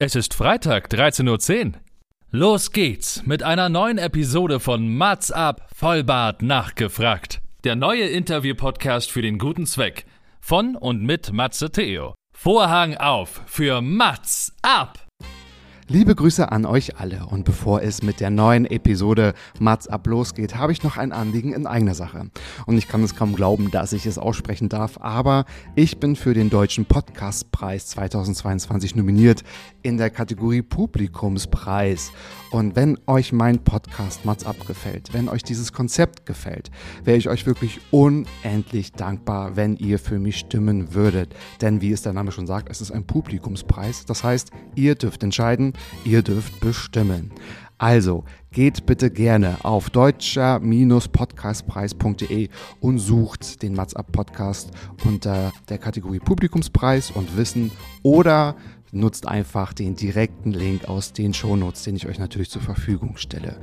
Es ist Freitag, 13.10 Uhr. Los geht's mit einer neuen Episode von Mats ab, Vollbart nachgefragt. Der neue Interview-Podcast für den guten Zweck. Von und mit Matze Theo. Vorhang auf für Mats ab! Liebe Grüße an euch alle und bevor es mit der neuen Episode Mats ab losgeht, habe ich noch ein Anliegen in eigener Sache. Und ich kann es kaum glauben, dass ich es aussprechen darf, aber ich bin für den Deutschen Podcastpreis 2022 nominiert in der Kategorie Publikumspreis. Und wenn euch mein Podcast Mats ab gefällt, wenn euch dieses Konzept gefällt, wäre ich euch wirklich unendlich dankbar, wenn ihr für mich stimmen würdet. Denn wie es der Name schon sagt, es ist ein Publikumspreis. Das heißt, ihr dürft entscheiden, Ihr dürft bestimmen. Also geht bitte gerne auf deutscher-podcastpreis.de und sucht den Mats Up Podcast unter der Kategorie Publikumspreis und Wissen oder nutzt einfach den direkten Link aus den Shownotes, den ich euch natürlich zur Verfügung stelle.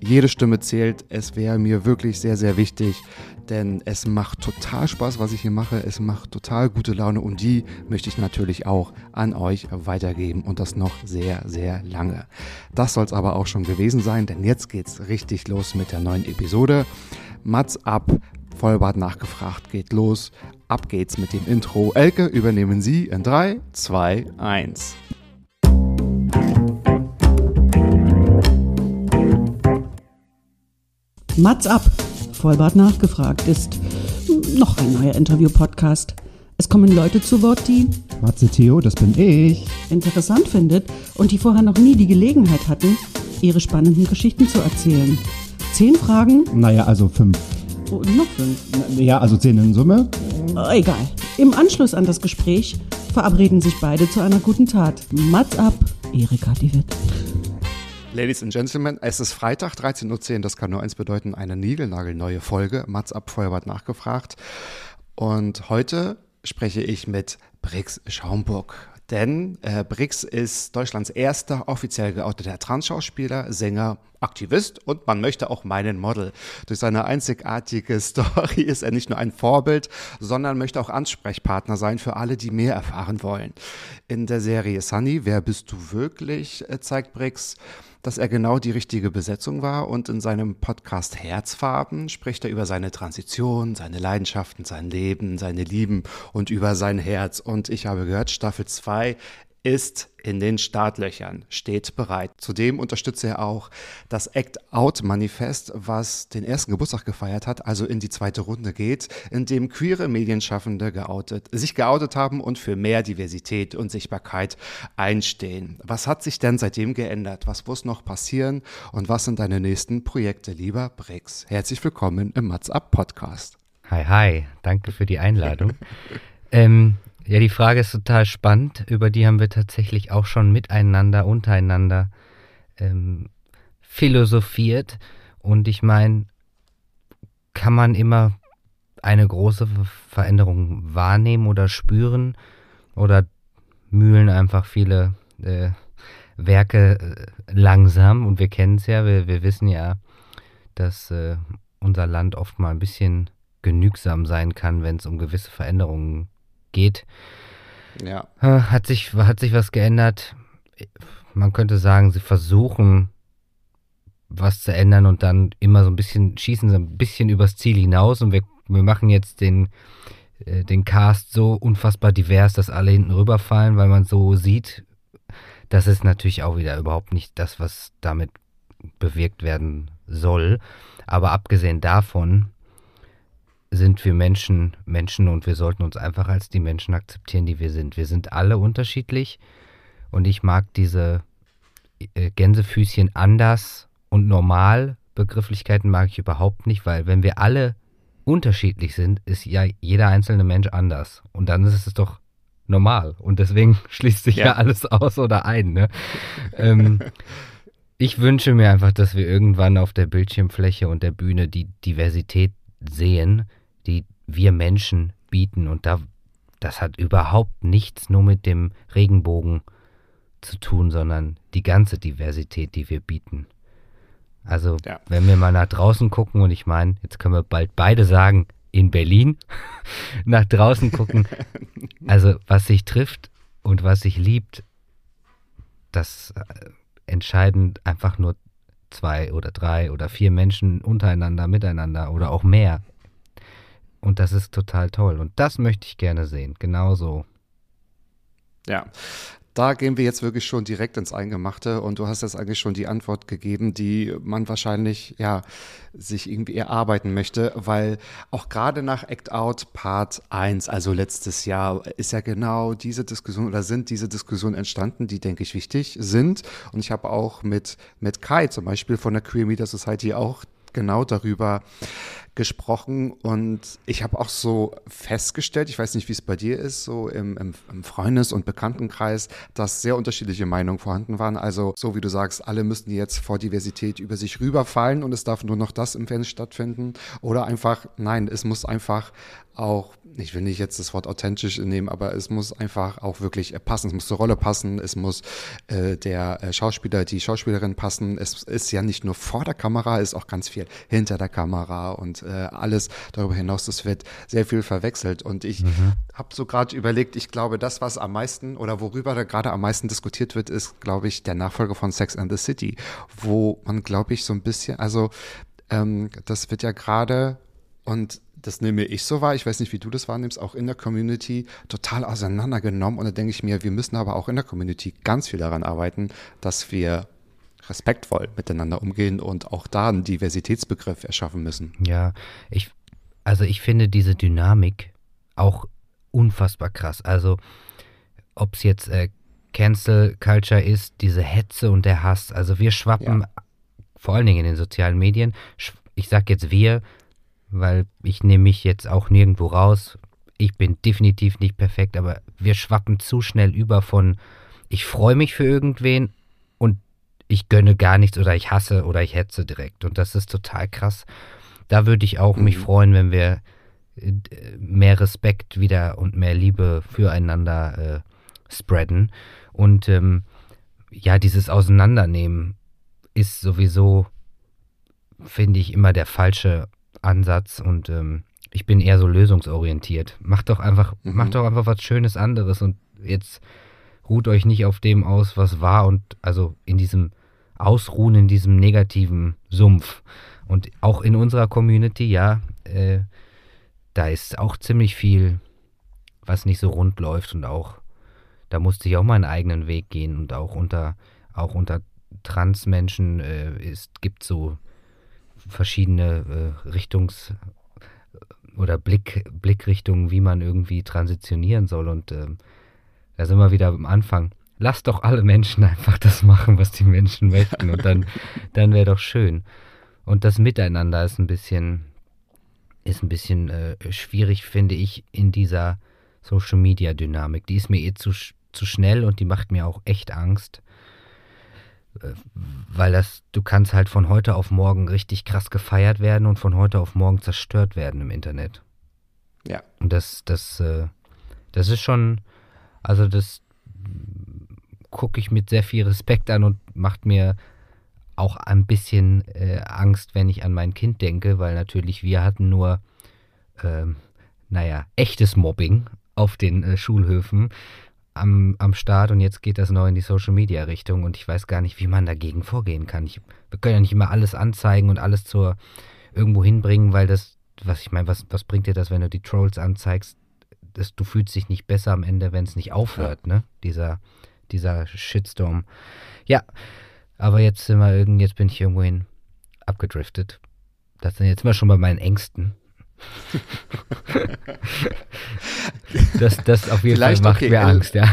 Jede Stimme zählt. Es wäre mir wirklich sehr, sehr wichtig, denn es macht total Spaß, was ich hier mache. Es macht total gute Laune und die möchte ich natürlich auch an euch weitergeben und das noch sehr, sehr lange. Das soll es aber auch schon gewesen sein, denn jetzt geht's richtig los mit der neuen Episode. Mats ab, Vollbart nachgefragt, geht los. Ab geht's mit dem Intro. Elke, übernehmen Sie in 3, 2, 1. Mats ab, Vollbart nachgefragt ist noch ein neuer Interview-Podcast. Es kommen Leute zu Wort, die Matze Theo, das bin ich. interessant findet und die vorher noch nie die Gelegenheit hatten, ihre spannenden Geschichten zu erzählen. Zehn Fragen Naja, also fünf. und noch fünf. Ja, also zehn in Summe. Äh, Egal. Im Anschluss an das Gespräch verabreden sich beide zu einer guten Tat. Mats ab, Erika die Witt. Ladies and Gentlemen, es ist Freitag, 13.10 Uhr. Das kann nur eins bedeuten, eine niegelnagelneue Folge. Mats ab, Feuerbad nachgefragt. Und heute spreche ich mit Brix Schaumburg. Denn äh, Brix ist Deutschlands erster offiziell geouteter Transschauspieler, Sänger, Aktivist und man möchte auch meinen Model. Durch seine einzigartige Story ist er nicht nur ein Vorbild, sondern möchte auch Ansprechpartner sein für alle, die mehr erfahren wollen. In der Serie Sunny, Wer bist du wirklich, äh, zeigt Brix, dass er genau die richtige Besetzung war und in seinem Podcast Herzfarben spricht er über seine Transition, seine Leidenschaften, sein Leben, seine Lieben und über sein Herz. Und ich habe gehört, Staffel 2 ist in den Startlöchern, steht bereit. Zudem unterstütze er auch das Act Out Manifest, was den ersten Geburtstag gefeiert hat, also in die zweite Runde geht, in dem queere Medienschaffende geoutet, sich geoutet haben und für mehr Diversität und Sichtbarkeit einstehen. Was hat sich denn seitdem geändert? Was muss noch passieren? Und was sind deine nächsten Projekte, lieber Brix? Herzlich willkommen im Mats Up Podcast. Hi, hi, danke für die Einladung. ähm, ja, die Frage ist total spannend. Über die haben wir tatsächlich auch schon miteinander, untereinander ähm, philosophiert. Und ich meine, kann man immer eine große Veränderung wahrnehmen oder spüren? Oder mühlen einfach viele äh, Werke äh, langsam? Und wir kennen es ja, wir, wir wissen ja, dass äh, unser Land oft mal ein bisschen genügsam sein kann, wenn es um gewisse Veränderungen geht. Ja. Äh, Hat sich, hat sich was geändert? Man könnte sagen, sie versuchen was zu ändern und dann immer so ein bisschen, schießen sie ein bisschen übers Ziel hinaus und wir, wir machen jetzt den, äh, den Cast so unfassbar divers, dass alle hinten rüberfallen, weil man so sieht, das ist natürlich auch wieder überhaupt nicht das, was damit bewirkt werden soll. Aber abgesehen davon sind wir Menschen Menschen und wir sollten uns einfach als die Menschen akzeptieren, die wir sind. Wir sind alle unterschiedlich und ich mag diese äh, Gänsefüßchen anders und normal Begrifflichkeiten mag ich überhaupt nicht, weil wenn wir alle unterschiedlich sind, ist ja jeder einzelne Mensch anders und dann ist es doch normal und deswegen schließt sich ja, Ja. alles aus oder ein. Ne? ähm, ich wünsche mir einfach, dass wir irgendwann auf der Bildschirmfläche und der Bühne die Diversität sehen, die wir Menschen bieten. Und da, das hat überhaupt nichts nur mit dem Regenbogen zu tun, sondern die ganze Diversität, die wir bieten. Also, Ja. wenn wir mal nach draußen gucken, und ich meine, jetzt können wir bald beide sagen, in Berlin, nach draußen gucken, also was sich trifft und was sich liebt, das äh, entscheiden einfach nur zwei oder drei oder vier Menschen untereinander, miteinander oder auch mehr. Und das ist total toll. Und das möchte ich gerne sehen. Genauso. Ja, da gehen wir jetzt wirklich schon direkt ins Eingemachte und du hast jetzt eigentlich schon die Antwort gegeben, die man wahrscheinlich ja sich irgendwie erarbeiten möchte, weil auch gerade nach Act Out Part 1, also letztes Jahr, ist ja genau diese Diskussion oder sind diese Diskussionen entstanden, die denke ich wichtig sind und ich habe auch mit mit Kai zum Beispiel von der Queer Media Society auch genau darüber gesprochen und ich habe auch so festgestellt, ich weiß nicht, wie es bei dir ist, so im, im, im, Freundes- und Bekanntenkreis, dass sehr unterschiedliche Meinungen vorhanden waren. Also so wie du sagst, alle müssten jetzt vor Diversität über sich rüberfallen und es darf nur noch das im Fernsehen stattfinden. Oder einfach, nein, es muss einfach auch, ich will nicht jetzt das Wort authentisch nehmen, aber es muss einfach auch wirklich passen. Es muss zur Rolle passen, es muss äh, der äh, Schauspieler, die Schauspielerin passen. Es ist ja nicht nur vor der Kamera, es ist auch ganz viel hinter der Kamera und äh, alles darüber hinaus. Das wird sehr viel verwechselt. Und ich mhm. habe so gerade überlegt, ich glaube, das, was am meisten oder worüber da gerade am meisten diskutiert wird, ist, glaube ich, der Nachfolger von Sex and the City, wo man, glaube ich, so ein bisschen, also ähm, das wird ja gerade und das nehme ich so wahr, ich weiß nicht, wie du das wahrnimmst, auch in der Community total auseinandergenommen. Und da denke ich mir, wir müssen aber auch in der Community ganz viel daran arbeiten, dass wir respektvoll miteinander umgehen und auch da einen Diversitätsbegriff erschaffen müssen. Ja, ich, also ich finde diese Dynamik auch unfassbar krass. Also ob es jetzt äh, Cancel Culture ist, diese Hetze und der Hass. Also wir schwappen ja. vor allen Dingen in den sozialen Medien. Ich sage jetzt wir, weil ich nehme mich jetzt auch nirgendwo raus. Ich bin definitiv nicht perfekt, aber wir schwappen zu schnell über von ich freue mich für irgendwen und ich gönne gar nichts oder ich hasse oder ich hetze direkt. Und das ist total krass. Da würde ich auch mhm. mich freuen, wenn wir äh, mehr Respekt wieder und mehr Liebe füreinander äh, spreaden. Und ähm, ja, dieses Auseinandernehmen ist sowieso, finde ich, immer der falsche Ansatz und ähm, ich bin eher so lösungsorientiert. Macht doch einfach, mhm. macht doch einfach was Schönes anderes und jetzt ruht euch nicht auf dem aus, was war und also in diesem Ausruhen, in diesem negativen Sumpf. Und auch in unserer Community, ja, äh, da ist auch ziemlich viel, was nicht so rund läuft und auch, da musste ich auch meinen eigenen Weg gehen und auch unter, auch unter Transmenschen äh, ist, gibt so verschiedene äh, Richtungs- oder Blick, Blickrichtungen, wie man irgendwie transitionieren soll. Und äh, da sind wir wieder am Anfang. Lasst doch alle Menschen einfach das machen, was die Menschen möchten. Und dann, dann wäre doch schön. Und das Miteinander ist ein bisschen, ist ein bisschen äh, schwierig, finde ich, in dieser Social Media Dynamik. Die ist mir eh zu, zu schnell und die macht mir auch echt Angst weil das, du kannst halt von heute auf morgen richtig krass gefeiert werden und von heute auf morgen zerstört werden im Internet. Ja. Und das, das, äh, das ist schon, also das gucke ich mit sehr viel Respekt an und macht mir auch ein bisschen äh, Angst, wenn ich an mein Kind denke, weil natürlich wir hatten nur, ähm, naja, echtes Mobbing auf den äh, Schulhöfen am, am Start und jetzt geht das neu in die Social Media Richtung und ich weiß gar nicht, wie man dagegen vorgehen kann. Ich, wir können ja nicht immer alles anzeigen und alles zur irgendwo hinbringen, weil das, was ich meine, was, was bringt dir das, wenn du die Trolls anzeigst? Das, du fühlst dich nicht besser am Ende, wenn es nicht aufhört, ne? Dieser, dieser Shitstorm. Ja, aber jetzt sind wir irgendwie, jetzt bin ich irgendwohin abgedriftet. Das sind jetzt mal schon bei meinen Ängsten. das, das auf jeden Vielleicht Fall macht okay, mir Angst, ja.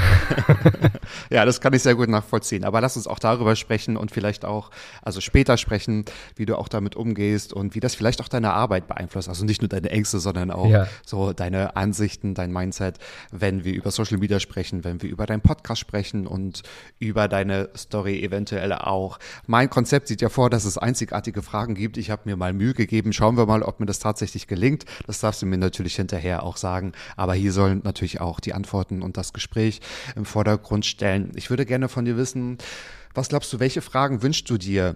ja, das kann ich sehr gut nachvollziehen. Aber lass uns auch darüber sprechen und vielleicht auch, also später sprechen, wie du auch damit umgehst und wie das vielleicht auch deine Arbeit beeinflusst. Also nicht nur deine Ängste, sondern auch ja. so deine Ansichten, dein Mindset, wenn wir über Social Media sprechen, wenn wir über deinen Podcast sprechen und über deine Story eventuell auch. Mein Konzept sieht ja vor, dass es einzigartige Fragen gibt. Ich habe mir mal Mühe gegeben. Schauen wir mal, ob mir das tatsächlich gelingt gelingt. Das darfst du mir natürlich hinterher auch sagen. Aber hier sollen natürlich auch die Antworten und das Gespräch im Vordergrund stellen. Ich würde gerne von dir wissen, was glaubst du, welche Fragen wünschst du dir,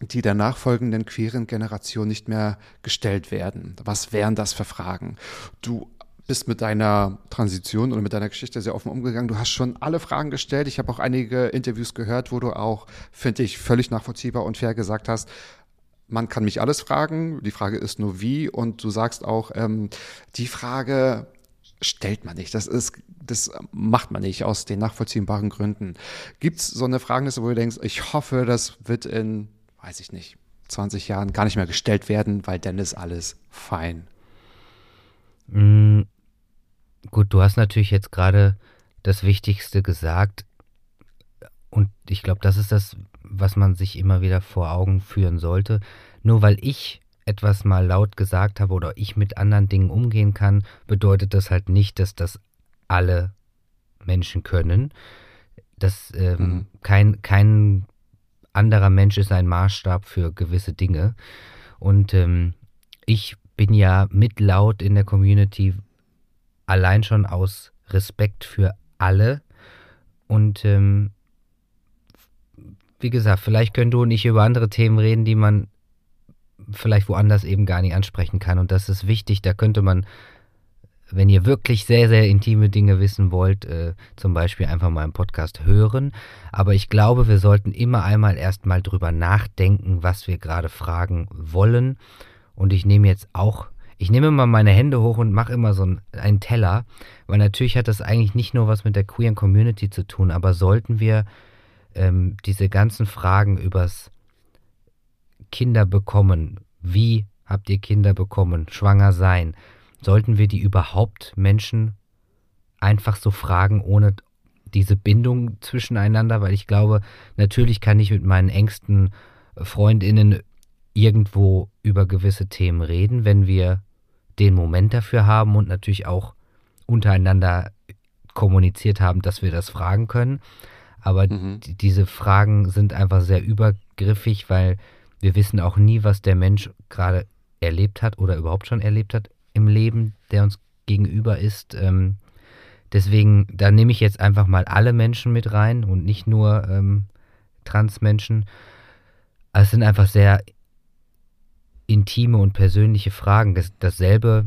die der nachfolgenden queeren Generation nicht mehr gestellt werden? Was wären das für Fragen? Du bist mit deiner Transition oder mit deiner Geschichte sehr offen umgegangen. Du hast schon alle Fragen gestellt. Ich habe auch einige Interviews gehört, wo du auch, finde ich, völlig nachvollziehbar und fair gesagt hast, man kann mich alles fragen. Die Frage ist nur wie. Und du sagst auch, ähm, die Frage stellt man nicht. Das ist, das macht man nicht aus den nachvollziehbaren Gründen. Gibt es so eine Fragenliste, wo du denkst, ich hoffe, das wird in, weiß ich nicht, 20 Jahren gar nicht mehr gestellt werden, weil dann ist alles fein. Mm, gut, du hast natürlich jetzt gerade das Wichtigste gesagt. Und ich glaube, das ist das, was man sich immer wieder vor Augen führen sollte. Nur weil ich etwas mal laut gesagt habe oder ich mit anderen Dingen umgehen kann, bedeutet das halt nicht, dass das alle Menschen können. Dass ähm, mhm. kein, kein anderer Mensch ist ein Maßstab für gewisse Dinge. Und ähm, ich bin ja mit laut in der Community allein schon aus Respekt für alle. Und ähm, wie gesagt, vielleicht können du und ich über andere Themen reden, die man vielleicht woanders eben gar nicht ansprechen kann. Und das ist wichtig. Da könnte man, wenn ihr wirklich sehr, sehr intime Dinge wissen wollt, äh, zum Beispiel einfach mal im Podcast hören. Aber ich glaube, wir sollten immer einmal erstmal drüber nachdenken, was wir gerade fragen wollen. Und ich nehme jetzt auch, ich nehme mal meine Hände hoch und mache immer so einen, einen Teller, weil natürlich hat das eigentlich nicht nur was mit der queeren Community zu tun, aber sollten wir ähm, diese ganzen Fragen übers Kinder bekommen, wie habt ihr Kinder bekommen, schwanger sein, sollten wir die überhaupt Menschen einfach so fragen, ohne diese Bindung zwischeneinander, weil ich glaube, natürlich kann ich mit meinen engsten Freundinnen irgendwo über gewisse Themen reden, wenn wir den Moment dafür haben und natürlich auch untereinander kommuniziert haben, dass wir das fragen können. Aber mhm. diese Fragen sind einfach sehr übergriffig, weil wir wissen auch nie, was der Mensch gerade erlebt hat oder überhaupt schon erlebt hat im Leben, der uns gegenüber ist. Ähm, deswegen, da nehme ich jetzt einfach mal alle Menschen mit rein und nicht nur ähm, Transmenschen. Es sind einfach sehr intime und persönliche Fragen. Das, dasselbe,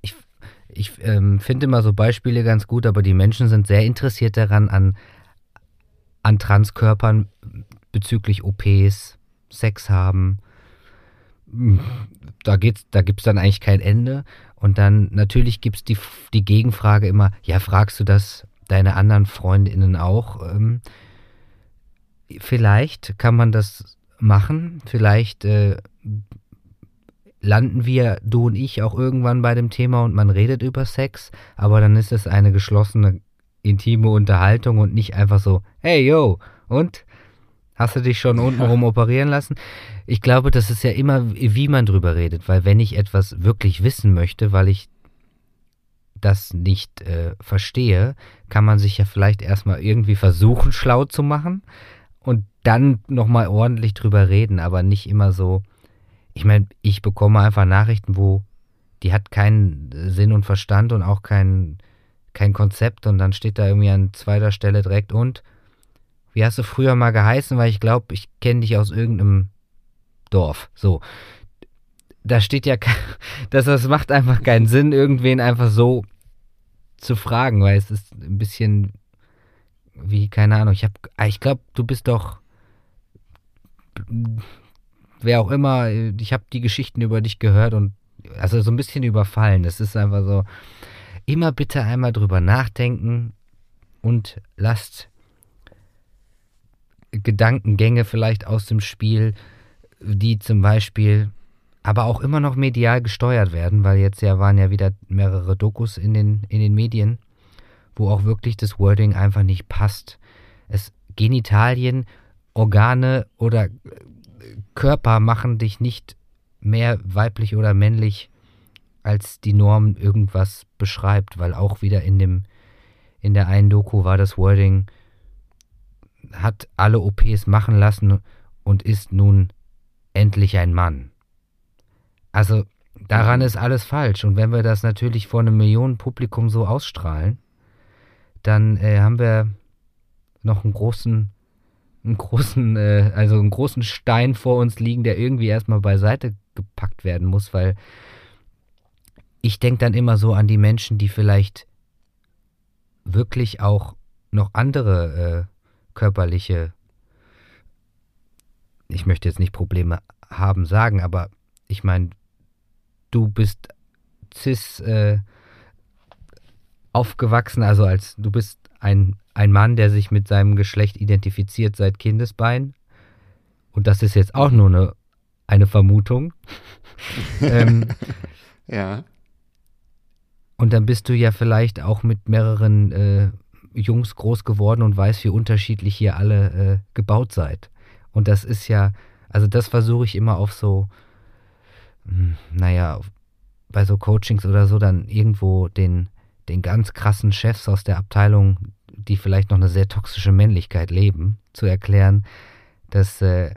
ich, ich ähm, finde immer so Beispiele ganz gut, aber die Menschen sind sehr interessiert daran, an, an Transkörpern bezüglich OPs, Sex haben. Da, geht's, da gibt es dann eigentlich kein Ende. Und dann natürlich gibt es die, die Gegenfrage immer, ja, fragst du das deine anderen Freundinnen auch? Ähm, vielleicht kann man das machen. Vielleicht äh, landen wir, du und ich, auch irgendwann bei dem Thema und man redet über Sex, aber dann ist es eine geschlossene, intime Unterhaltung und nicht einfach so, hey yo, und Hast du dich schon untenrum operieren lassen? Ich glaube, das ist ja immer, wie man drüber redet, weil wenn ich etwas wirklich wissen möchte, weil ich das nicht äh, verstehe, kann man sich ja vielleicht erstmal irgendwie versuchen, schlau zu machen und dann nochmal ordentlich drüber reden, aber nicht immer so. Ich meine, ich bekomme einfach Nachrichten, wo die hat keinen Sinn und Verstand und auch kein, kein Konzept und dann steht da irgendwie an zweiter Stelle direkt und wie hast du früher mal geheißen, weil ich glaube, ich kenne dich aus irgendeinem Dorf. So. Da steht ja, das, das macht einfach keinen Sinn, irgendwen einfach so zu fragen, weil es ist ein bisschen wie, keine Ahnung, ich habe, ah, ich glaube, du bist doch, wer auch immer, ich habe die Geschichten über dich gehört und, also so ein bisschen überfallen. Es ist einfach so, immer bitte einmal drüber nachdenken und lasst Gedankengänge vielleicht aus dem Spiel, die zum Beispiel aber auch immer noch medial gesteuert werden, weil jetzt ja waren ja wieder mehrere Dokus in den, in den Medien, wo auch wirklich das Wording einfach nicht passt. Es Genitalien, Organe oder Körper machen dich nicht mehr weiblich oder männlich, als die Norm irgendwas beschreibt, weil auch wieder in dem in der einen Doku war das Wording hat alle OPs machen lassen und ist nun endlich ein Mann. Also daran ist alles falsch. Und wenn wir das natürlich vor einem Millionenpublikum so ausstrahlen, dann äh, haben wir noch einen großen, einen großen, äh, also einen großen Stein vor uns liegen, der irgendwie erstmal beiseite gepackt werden muss, weil ich denke dann immer so an die Menschen, die vielleicht wirklich auch noch andere äh, körperliche, ich möchte jetzt nicht Probleme haben sagen, aber ich meine, du bist cis äh, aufgewachsen, also als du bist ein, ein Mann, der sich mit seinem Geschlecht identifiziert seit Kindesbein. Und das ist jetzt auch nur eine, eine Vermutung. ähm, Ja. Und dann bist du ja vielleicht auch mit mehreren äh, Jungs groß geworden und weißt, wie unterschiedlich hier alle äh, gebaut seid. Und das ist ja, also das versuche ich immer auf so, hm, naja, bei so Coachings oder so dann irgendwo den, den ganz krassen Chefs aus der Abteilung, die vielleicht noch eine sehr toxische Männlichkeit leben, zu erklären, dass äh,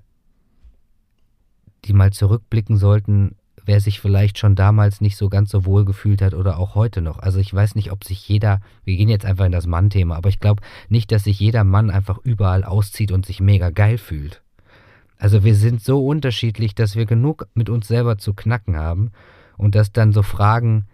die mal zurückblicken sollten, wer sich vielleicht schon damals nicht so ganz so wohl gefühlt hat oder auch heute noch. Also ich weiß nicht, ob sich jeder, wir gehen jetzt einfach in das Mann-Thema, aber ich glaube nicht, dass sich jeder Mann einfach überall auszieht und sich mega geil fühlt. Also wir sind so unterschiedlich, dass wir genug mit uns selber zu knacken haben und dass dann so Fragen,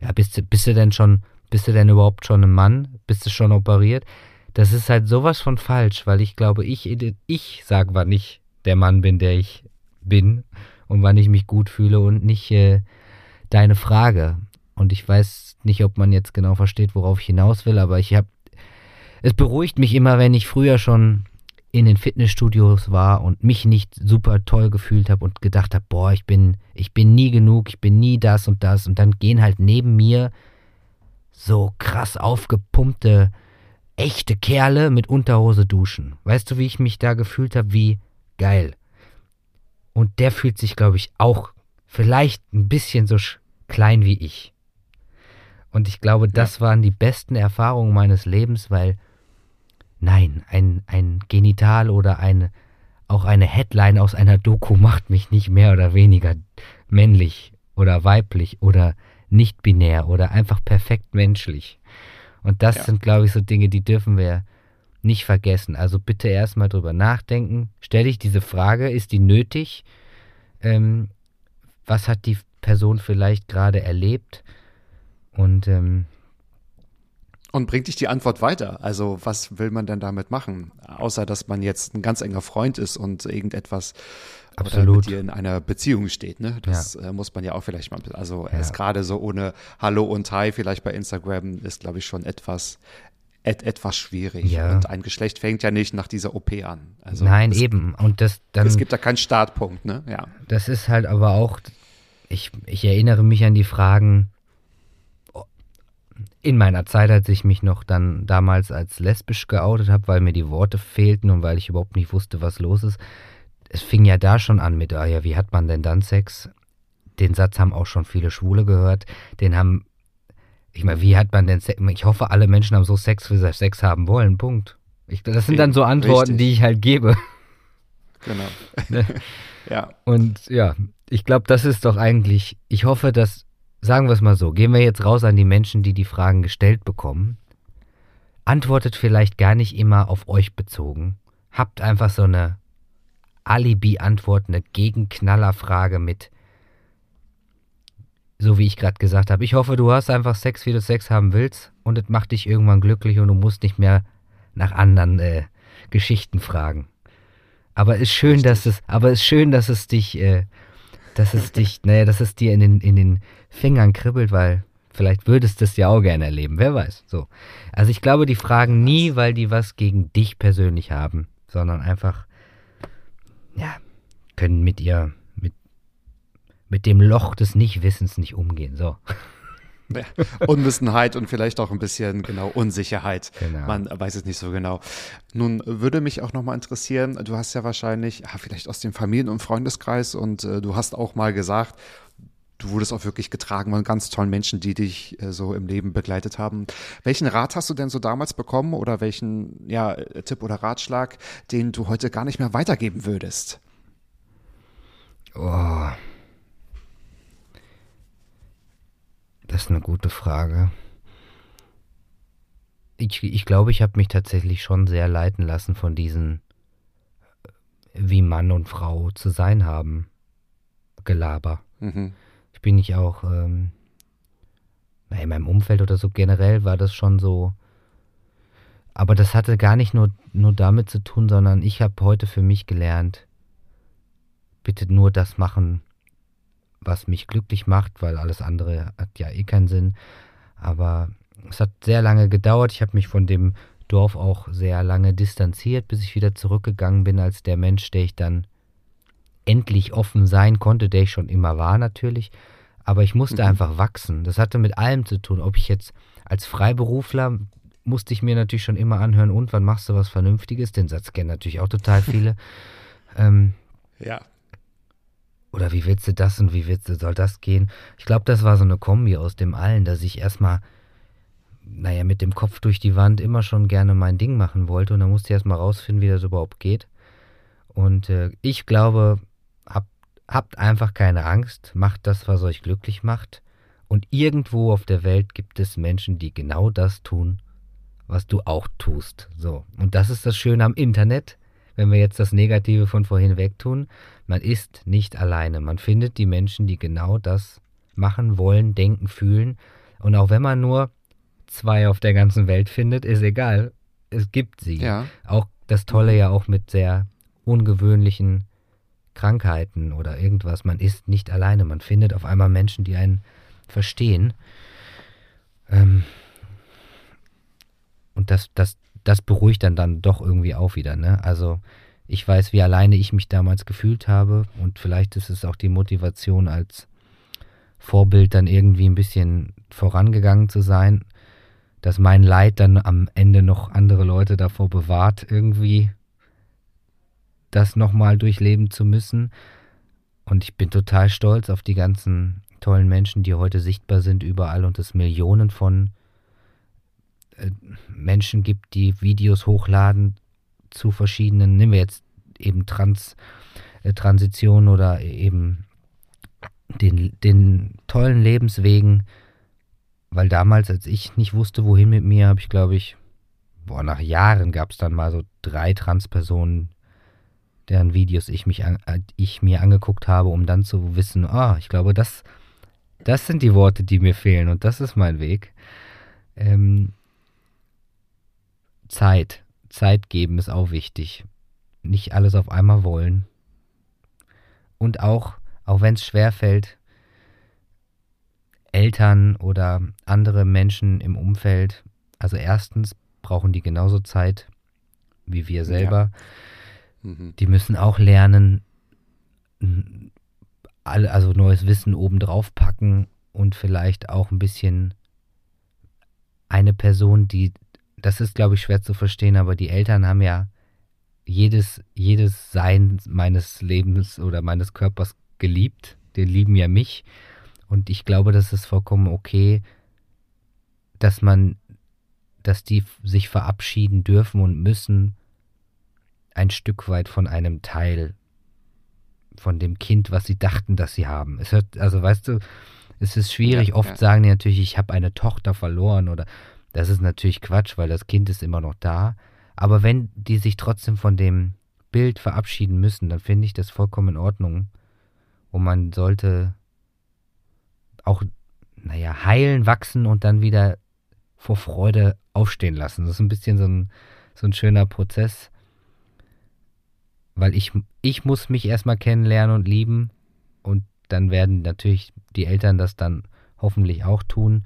ja, bist du, bist du denn schon, bist du denn überhaupt schon ein Mann? Bist du schon operiert? Das ist halt sowas von falsch, weil ich glaube, ich, ich sag, wann ich der Mann bin, der ich bin und wann ich mich gut fühle und nicht äh, deine Frage. Und ich weiß nicht, ob man jetzt genau versteht, worauf ich hinaus will, aber ich habe, es beruhigt mich immer, wenn ich früher schon in den Fitnessstudios war und mich nicht super toll gefühlt habe und gedacht habe, boah, ich bin, ich bin nie genug, ich bin nie das und das und dann gehen halt neben mir so krass aufgepumpte, echte Kerle mit Unterhose duschen. Weißt du, wie ich mich da gefühlt habe? Wie geil. Und der fühlt sich, glaube ich, auch vielleicht ein bisschen so klein wie ich. Und ich glaube, das waren die besten Erfahrungen meines Lebens, weil nein, ein, ein Genital oder eine, auch eine Headline aus einer Doku macht mich nicht mehr oder weniger männlich oder weiblich oder nicht binär oder einfach perfekt menschlich. Und das Ja. sind, glaube ich, so Dinge, die dürfen wir nicht vergessen. Also bitte erstmal drüber nachdenken. Stell dich diese Frage, ist die nötig? Ähm, was hat die Person vielleicht gerade erlebt? Und ähm, Und bringt dich die Antwort weiter? Also, was will man denn damit machen? Außer, dass man jetzt ein ganz enger Freund ist und irgendetwas Absolut. mit dir in einer Beziehung steht. Ne? Das äh, muss man ja auch vielleicht mal. Also, erst gerade so ohne Hallo und Hi, vielleicht bei Instagram, ist, glaube ich, schon etwas. Et, etwas schwierig. Ja. Und ein Geschlecht fängt ja nicht nach dieser OP an. Also nein, es, eben. Und das dann. Es gibt da keinen Startpunkt, ne? Ja. Das ist halt aber auch, ich, ich erinnere mich an die Fragen in meiner Zeit, als ich mich noch dann damals als lesbisch geoutet habe, weil mir die Worte fehlten und weil ich überhaupt nicht wusste, was los ist. Es fing ja da schon an mit, ah ja, wie hat man denn dann Sex? Den Satz haben auch schon viele Schwule gehört. Den haben, ich meine, wie hat man denn Sex? Ich hoffe, alle Menschen haben so Sex, wie sie Sex haben wollen. Punkt. Ich, das sind dann so Antworten, Richtig. die ich halt gebe. Genau. ja. Und ja, ich glaube, das ist doch eigentlich, ich hoffe, dass, sagen wir es mal so, gehen wir jetzt raus an die Menschen, die die Fragen gestellt bekommen. Antwortet vielleicht gar nicht immer auf euch bezogen. Habt einfach so eine Alibi-Antwort, eine Gegenknallerfrage mit, so wie ich gerade gesagt habe. Ich hoffe, du hast einfach Sex, wie du Sex haben willst und es macht dich irgendwann glücklich und du musst nicht mehr nach anderen äh, Geschichten fragen. Aber ist schön, dass es, aber ist schön, dass es dich, äh, dass es dich, naja, dass es dir in den, in den Fingern kribbelt, weil vielleicht würdest du es ja auch gerne erleben, wer weiß. So. Also ich glaube, die fragen nie, weil die was gegen dich persönlich haben, sondern einfach, ja, können mit ihr, mit, dem Loch des Nichtwissens nicht umgehen. So. Ja, Unwissenheit und vielleicht auch ein bisschen genau Unsicherheit. Genau. Man weiß es nicht so genau. Nun würde mich auch nochmal interessieren, du hast ja wahrscheinlich, ja, vielleicht aus dem Familien- und Freundeskreis und äh, du hast auch mal gesagt, du wurdest auch wirklich getragen von ganz tollen Menschen, die dich äh, so im Leben begleitet haben. Welchen Rat hast du denn so damals bekommen oder welchen ja, äh, Tipp oder Ratschlag, den du heute gar nicht mehr weitergeben würdest? Oh. Das ist eine gute Frage. Ich, ich glaube, ich habe mich tatsächlich schon sehr leiten lassen von diesen, äh, wie Mann und Frau zu sein haben, Gelaber. Mhm. Ich bin nicht auch, ähm, in meinem Umfeld oder so generell war das schon so. Aber das hatte gar nicht nur, nur damit zu tun, sondern ich habe heute für mich gelernt, bitte nur das machen, was mich glücklich macht, weil alles andere hat ja eh keinen Sinn. Aber es hat sehr lange gedauert. Ich habe mich von dem Dorf auch sehr lange distanziert, bis ich wieder zurückgegangen bin als der Mensch, der ich dann endlich offen sein konnte, der ich schon immer war natürlich. Aber ich musste mhm. einfach wachsen. Das hatte mit allem zu tun. Ob ich jetzt als Freiberufler musste ich mir natürlich schon immer anhören, und wann machst du was Vernünftiges? Den Satz kennen natürlich auch total viele. ähm, ja. Oder wie willst du das und wie willst du, soll das gehen? Ich glaube, das war so eine Kombi aus dem allen, dass ich erstmal, naja, mit dem Kopf durch die Wand immer schon gerne mein Ding machen wollte und dann musste ich erstmal rausfinden, wie das überhaupt geht. Und äh, ich glaube, hab, habt einfach keine Angst, macht das, was euch glücklich macht. Und irgendwo auf der Welt gibt es Menschen, die genau das tun, was du auch tust. So. Und das ist das Schöne am Internet wenn wir jetzt das Negative von vorhin wegtun, man ist nicht alleine. Man findet die Menschen, die genau das machen wollen, denken, fühlen. Und auch wenn man nur zwei auf der ganzen Welt findet, ist egal. Es gibt sie. Ja. Auch das Tolle ja auch mit sehr ungewöhnlichen Krankheiten oder irgendwas. Man ist nicht alleine. Man findet auf einmal Menschen, die einen verstehen. Ähm und das, das, das beruhigt dann dann doch irgendwie auch wieder. Ne? Also ich weiß, wie alleine ich mich damals gefühlt habe und vielleicht ist es auch die Motivation als Vorbild dann irgendwie ein bisschen vorangegangen zu sein, dass mein Leid dann am Ende noch andere Leute davor bewahrt, irgendwie das nochmal durchleben zu müssen. Und ich bin total stolz auf die ganzen tollen Menschen, die heute sichtbar sind überall und es Millionen von äh, Menschen gibt, die Videos hochladen zu verschiedenen, nehmen wir jetzt eben Trans, äh, Transition oder eben den, den tollen Lebenswegen, weil damals, als ich nicht wusste, wohin mit mir, habe ich, glaube ich, boah, nach Jahren gab es dann mal so drei Transpersonen, deren Videos ich, mich an, äh, ich mir angeguckt habe, um dann zu wissen, ah, ich glaube, das, das sind die Worte, die mir fehlen und das ist mein Weg. Ähm, Zeit. Zeit geben ist auch wichtig. Nicht alles auf einmal wollen. Und auch, auch wenn es schwerfällt, Eltern oder andere Menschen im Umfeld, also erstens brauchen die genauso Zeit wie wir selber. Ja. Mhm. Die müssen auch lernen, also neues Wissen obendrauf packen und vielleicht auch ein bisschen eine Person, die das ist, glaube ich, schwer zu verstehen, aber die Eltern haben ja jedes, jedes Sein meines Lebens oder meines Körpers geliebt. Die lieben ja mich. Und ich glaube, das ist vollkommen okay, dass man, dass die sich verabschieden dürfen und müssen ein Stück weit von einem Teil von dem Kind, was sie dachten, dass sie haben. Es hört, also weißt du, es ist schwierig. Ja, Oft ja. sagen die natürlich, ich habe eine Tochter verloren oder das ist natürlich Quatsch, weil das Kind ist immer noch da. Aber wenn die sich trotzdem von dem Bild verabschieden müssen, dann finde ich das vollkommen in Ordnung. Und man sollte auch, naja, heilen, wachsen und dann wieder vor Freude aufstehen lassen. Das ist ein bisschen so ein, so ein schöner Prozess. Weil ich, ich muss mich erstmal kennenlernen und lieben. Und dann werden natürlich die Eltern das dann hoffentlich auch tun.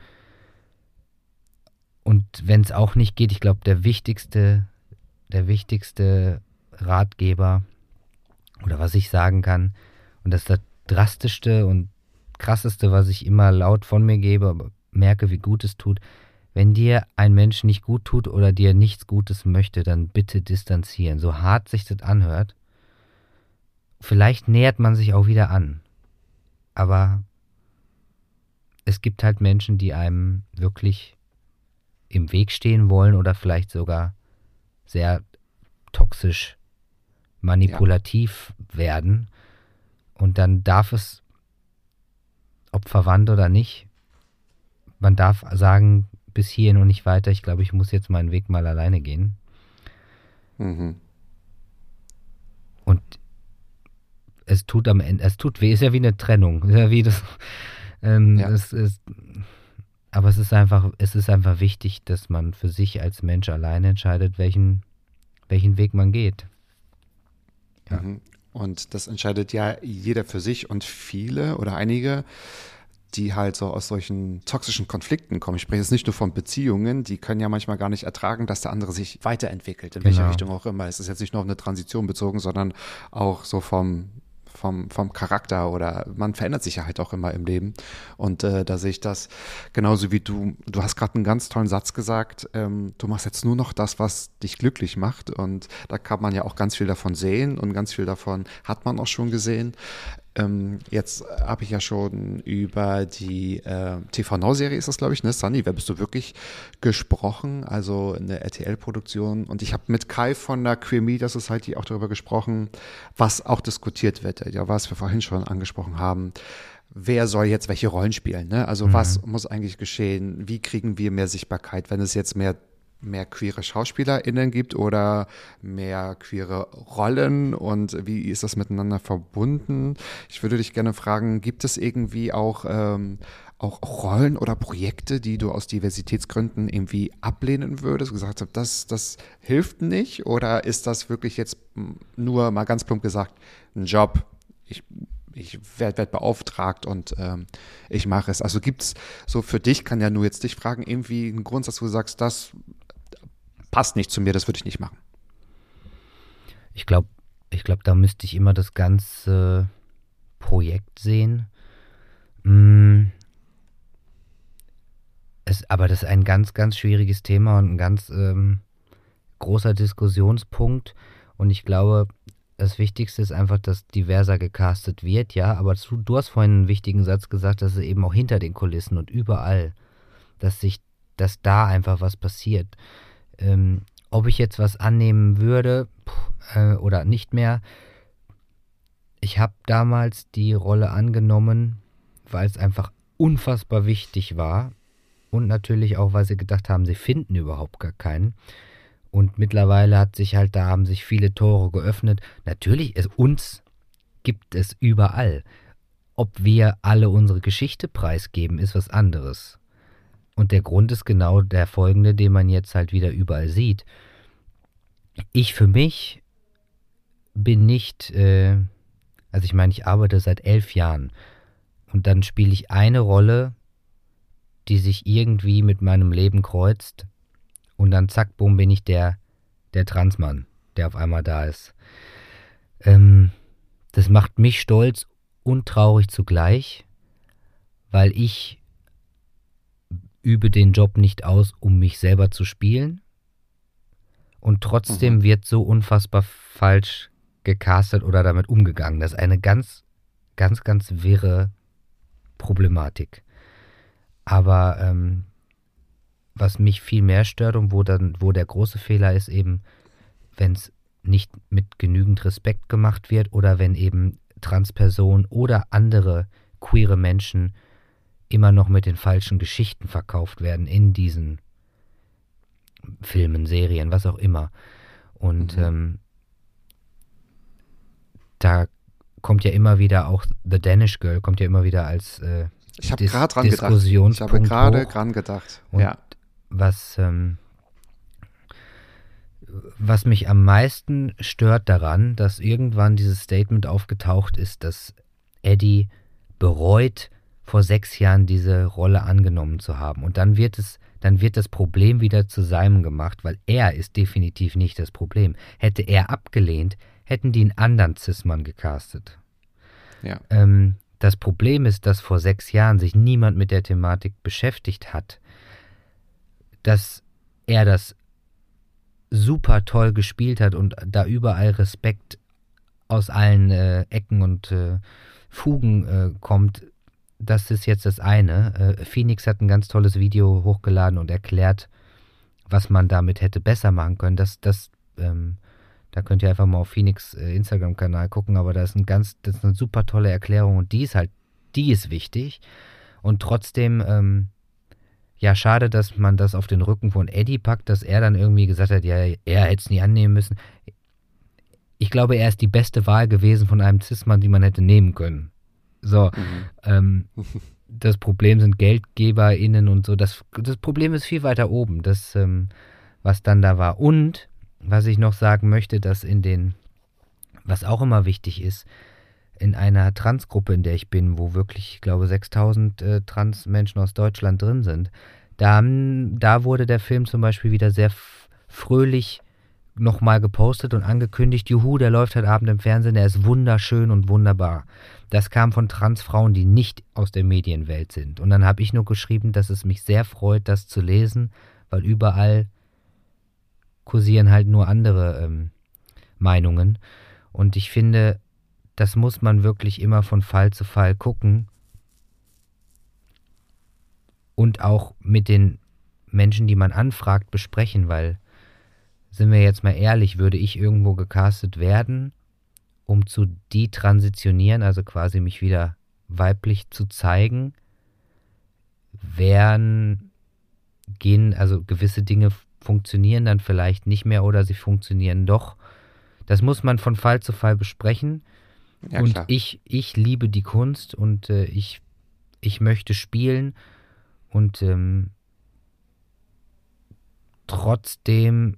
Und wenn es auch nicht geht, ich glaube, der wichtigste, der wichtigste Ratgeber oder was ich sagen kann, und das ist das drastischste und krasseste, was ich immer laut von mir gebe, aber merke, wie gut es tut. Wenn dir ein Mensch nicht gut tut oder dir nichts Gutes möchte, dann bitte distanzieren. So hart sich das anhört. Vielleicht nähert man sich auch wieder an. Aber es gibt halt Menschen, die einem wirklich im Weg stehen wollen oder vielleicht sogar sehr toxisch manipulativ ja. werden. Und dann darf es, ob verwandt oder nicht, man darf sagen, bis hierhin und nicht weiter, ich glaube, ich muss jetzt meinen Weg mal alleine gehen. Mhm. Und es tut am Ende, es tut weh, ist ja wie eine Trennung, ist ja wie das, ähm, ja. das ist, aber es ist einfach, es ist einfach wichtig, dass man für sich als Mensch alleine entscheidet, welchen, welchen Weg man geht. Ja. Mhm. Und das entscheidet ja jeder für sich und viele oder einige, die halt so aus solchen toxischen Konflikten kommen. Ich spreche jetzt nicht nur von Beziehungen, die können ja manchmal gar nicht ertragen, dass der andere sich weiterentwickelt, in genau. welche Richtung auch immer. Es ist jetzt nicht nur auf eine Transition bezogen, sondern auch so vom vom, vom Charakter oder man verändert sich ja halt auch immer im Leben. Und äh, da sehe ich das genauso wie du. Du hast gerade einen ganz tollen Satz gesagt. Ähm, du machst jetzt nur noch das, was dich glücklich macht. Und da kann man ja auch ganz viel davon sehen und ganz viel davon hat man auch schon gesehen. Ähm, jetzt habe ich ja schon über die äh, TV Now-Serie ist das, glaube ich, ne? Sunny, wer bist du wirklich gesprochen? Also eine RTL-Produktion. Und ich habe mit Kai von der Queer Media Society auch darüber gesprochen, was auch diskutiert wird. Ja, was wir vorhin schon angesprochen haben wer soll jetzt welche Rollen spielen. Ne? Also mhm. was muss eigentlich geschehen? Wie kriegen wir mehr Sichtbarkeit, wenn es jetzt mehr mehr queere SchauspielerInnen gibt oder mehr queere Rollen und wie ist das miteinander verbunden? Ich würde dich gerne fragen, gibt es irgendwie auch, ähm, auch Rollen oder Projekte, die du aus Diversitätsgründen irgendwie ablehnen würdest, gesagt hast, das, das hilft nicht oder ist das wirklich jetzt nur mal ganz plump gesagt ein Job? Ich ich werde werd beauftragt und ähm, ich mache es. Also gibt es so für dich, kann ja nur jetzt dich fragen, irgendwie einen Grundsatz, wo du sagst, das passt nicht zu mir, das würde ich nicht machen. Ich glaube, ich glaube, da müsste ich immer das ganze Projekt sehen. Mm. Es, aber das ist ein ganz, ganz schwieriges Thema und ein ganz ähm, großer Diskussionspunkt. Und ich glaube, das Wichtigste ist einfach, dass diverser gecastet wird, ja. Aber du, du hast vorhin einen wichtigen Satz gesagt, dass es eben auch hinter den Kulissen und überall, dass sich, dass da einfach was passiert. Ähm, ob ich jetzt was annehmen würde äh, oder nicht mehr. Ich habe damals die Rolle angenommen, weil es einfach unfassbar wichtig war. Und natürlich auch, weil sie gedacht haben, sie finden überhaupt gar keinen. Und mittlerweile hat sich halt, da haben sich viele Tore geöffnet. Natürlich, es, uns gibt es überall. Ob wir alle unsere Geschichte preisgeben, ist was anderes. Und der Grund ist genau der folgende, den man jetzt halt wieder überall sieht. Ich für mich bin nicht, äh, also ich meine, ich arbeite seit elf Jahren und dann spiele ich eine Rolle, die sich irgendwie mit meinem Leben kreuzt und dann zack, bumm, bin ich der, der Transmann, der auf einmal da ist. Ähm, das macht mich stolz und traurig zugleich, weil ich übe den Job nicht aus, um mich selber zu spielen. Und trotzdem mhm. wird so unfassbar falsch gecastet oder damit umgegangen. Das ist eine ganz, ganz, ganz wirre Problematik. Aber ähm, was mich viel mehr stört und wo dann, wo der große Fehler ist, eben, wenn es nicht mit genügend Respekt gemacht wird oder wenn eben Transpersonen oder andere queere Menschen immer noch mit den falschen Geschichten verkauft werden in diesen Filmen, Serien, was auch immer. Und mhm. ähm, da kommt ja immer wieder auch The Danish Girl kommt ja immer wieder als äh, ich habe gerade dran gedacht. Ich habe gerade dran gedacht. Und ja. Was ähm, was mich am meisten stört daran, dass irgendwann dieses Statement aufgetaucht ist, dass Eddie bereut, vor sechs Jahren diese Rolle angenommen zu haben. Und dann wird es, dann wird das Problem wieder zu seinem gemacht, weil er ist definitiv nicht das Problem. Hätte er abgelehnt, hätten die einen anderen Cis-Mann gecastet. Ja. Ähm, das Problem ist, dass vor sechs Jahren sich niemand mit der Thematik beschäftigt hat, dass er das super toll gespielt hat und da überall Respekt aus allen äh, Ecken und äh, Fugen äh, kommt, das ist jetzt das eine. Äh, Phoenix hat ein ganz tolles Video hochgeladen und erklärt, was man damit hätte besser machen können. Das, das, ähm, da könnt ihr einfach mal auf Phoenix äh, Instagram-Kanal gucken, aber da ist ein ganz, das ist eine super tolle Erklärung und die ist halt, die ist wichtig. Und trotzdem, ähm, ja, schade, dass man das auf den Rücken von Eddie packt, dass er dann irgendwie gesagt hat, ja, er hätte es nie annehmen müssen. Ich glaube, er ist die beste Wahl gewesen von einem Cis-Mann, die man hätte nehmen können. So, ähm, das Problem sind GeldgeberInnen und so. Das, das Problem ist viel weiter oben, das, ähm, was dann da war. Und was ich noch sagen möchte, dass in den, was auch immer wichtig ist, in einer Transgruppe, in der ich bin, wo wirklich, ich glaube, 6000 äh, Transmenschen aus Deutschland drin sind, da, da wurde der Film zum Beispiel wieder sehr fröhlich nochmal gepostet und angekündigt, juhu, der läuft heute Abend im Fernsehen, der ist wunderschön und wunderbar. Das kam von Transfrauen, die nicht aus der Medienwelt sind. Und dann habe ich nur geschrieben, dass es mich sehr freut, das zu lesen, weil überall kursieren halt nur andere ähm, Meinungen. Und ich finde, das muss man wirklich immer von Fall zu Fall gucken. Und auch mit den Menschen, die man anfragt, besprechen, weil, sind wir jetzt mal ehrlich, würde ich irgendwo gecastet werden, um zu detransitionieren, also quasi mich wieder weiblich zu zeigen, wären, gehen, also gewisse Dinge funktionieren dann vielleicht nicht mehr oder sie funktionieren doch. Das muss man von Fall zu Fall besprechen. Ja, und klar. ich, ich liebe die Kunst und äh, ich, ich möchte spielen und ähm, trotzdem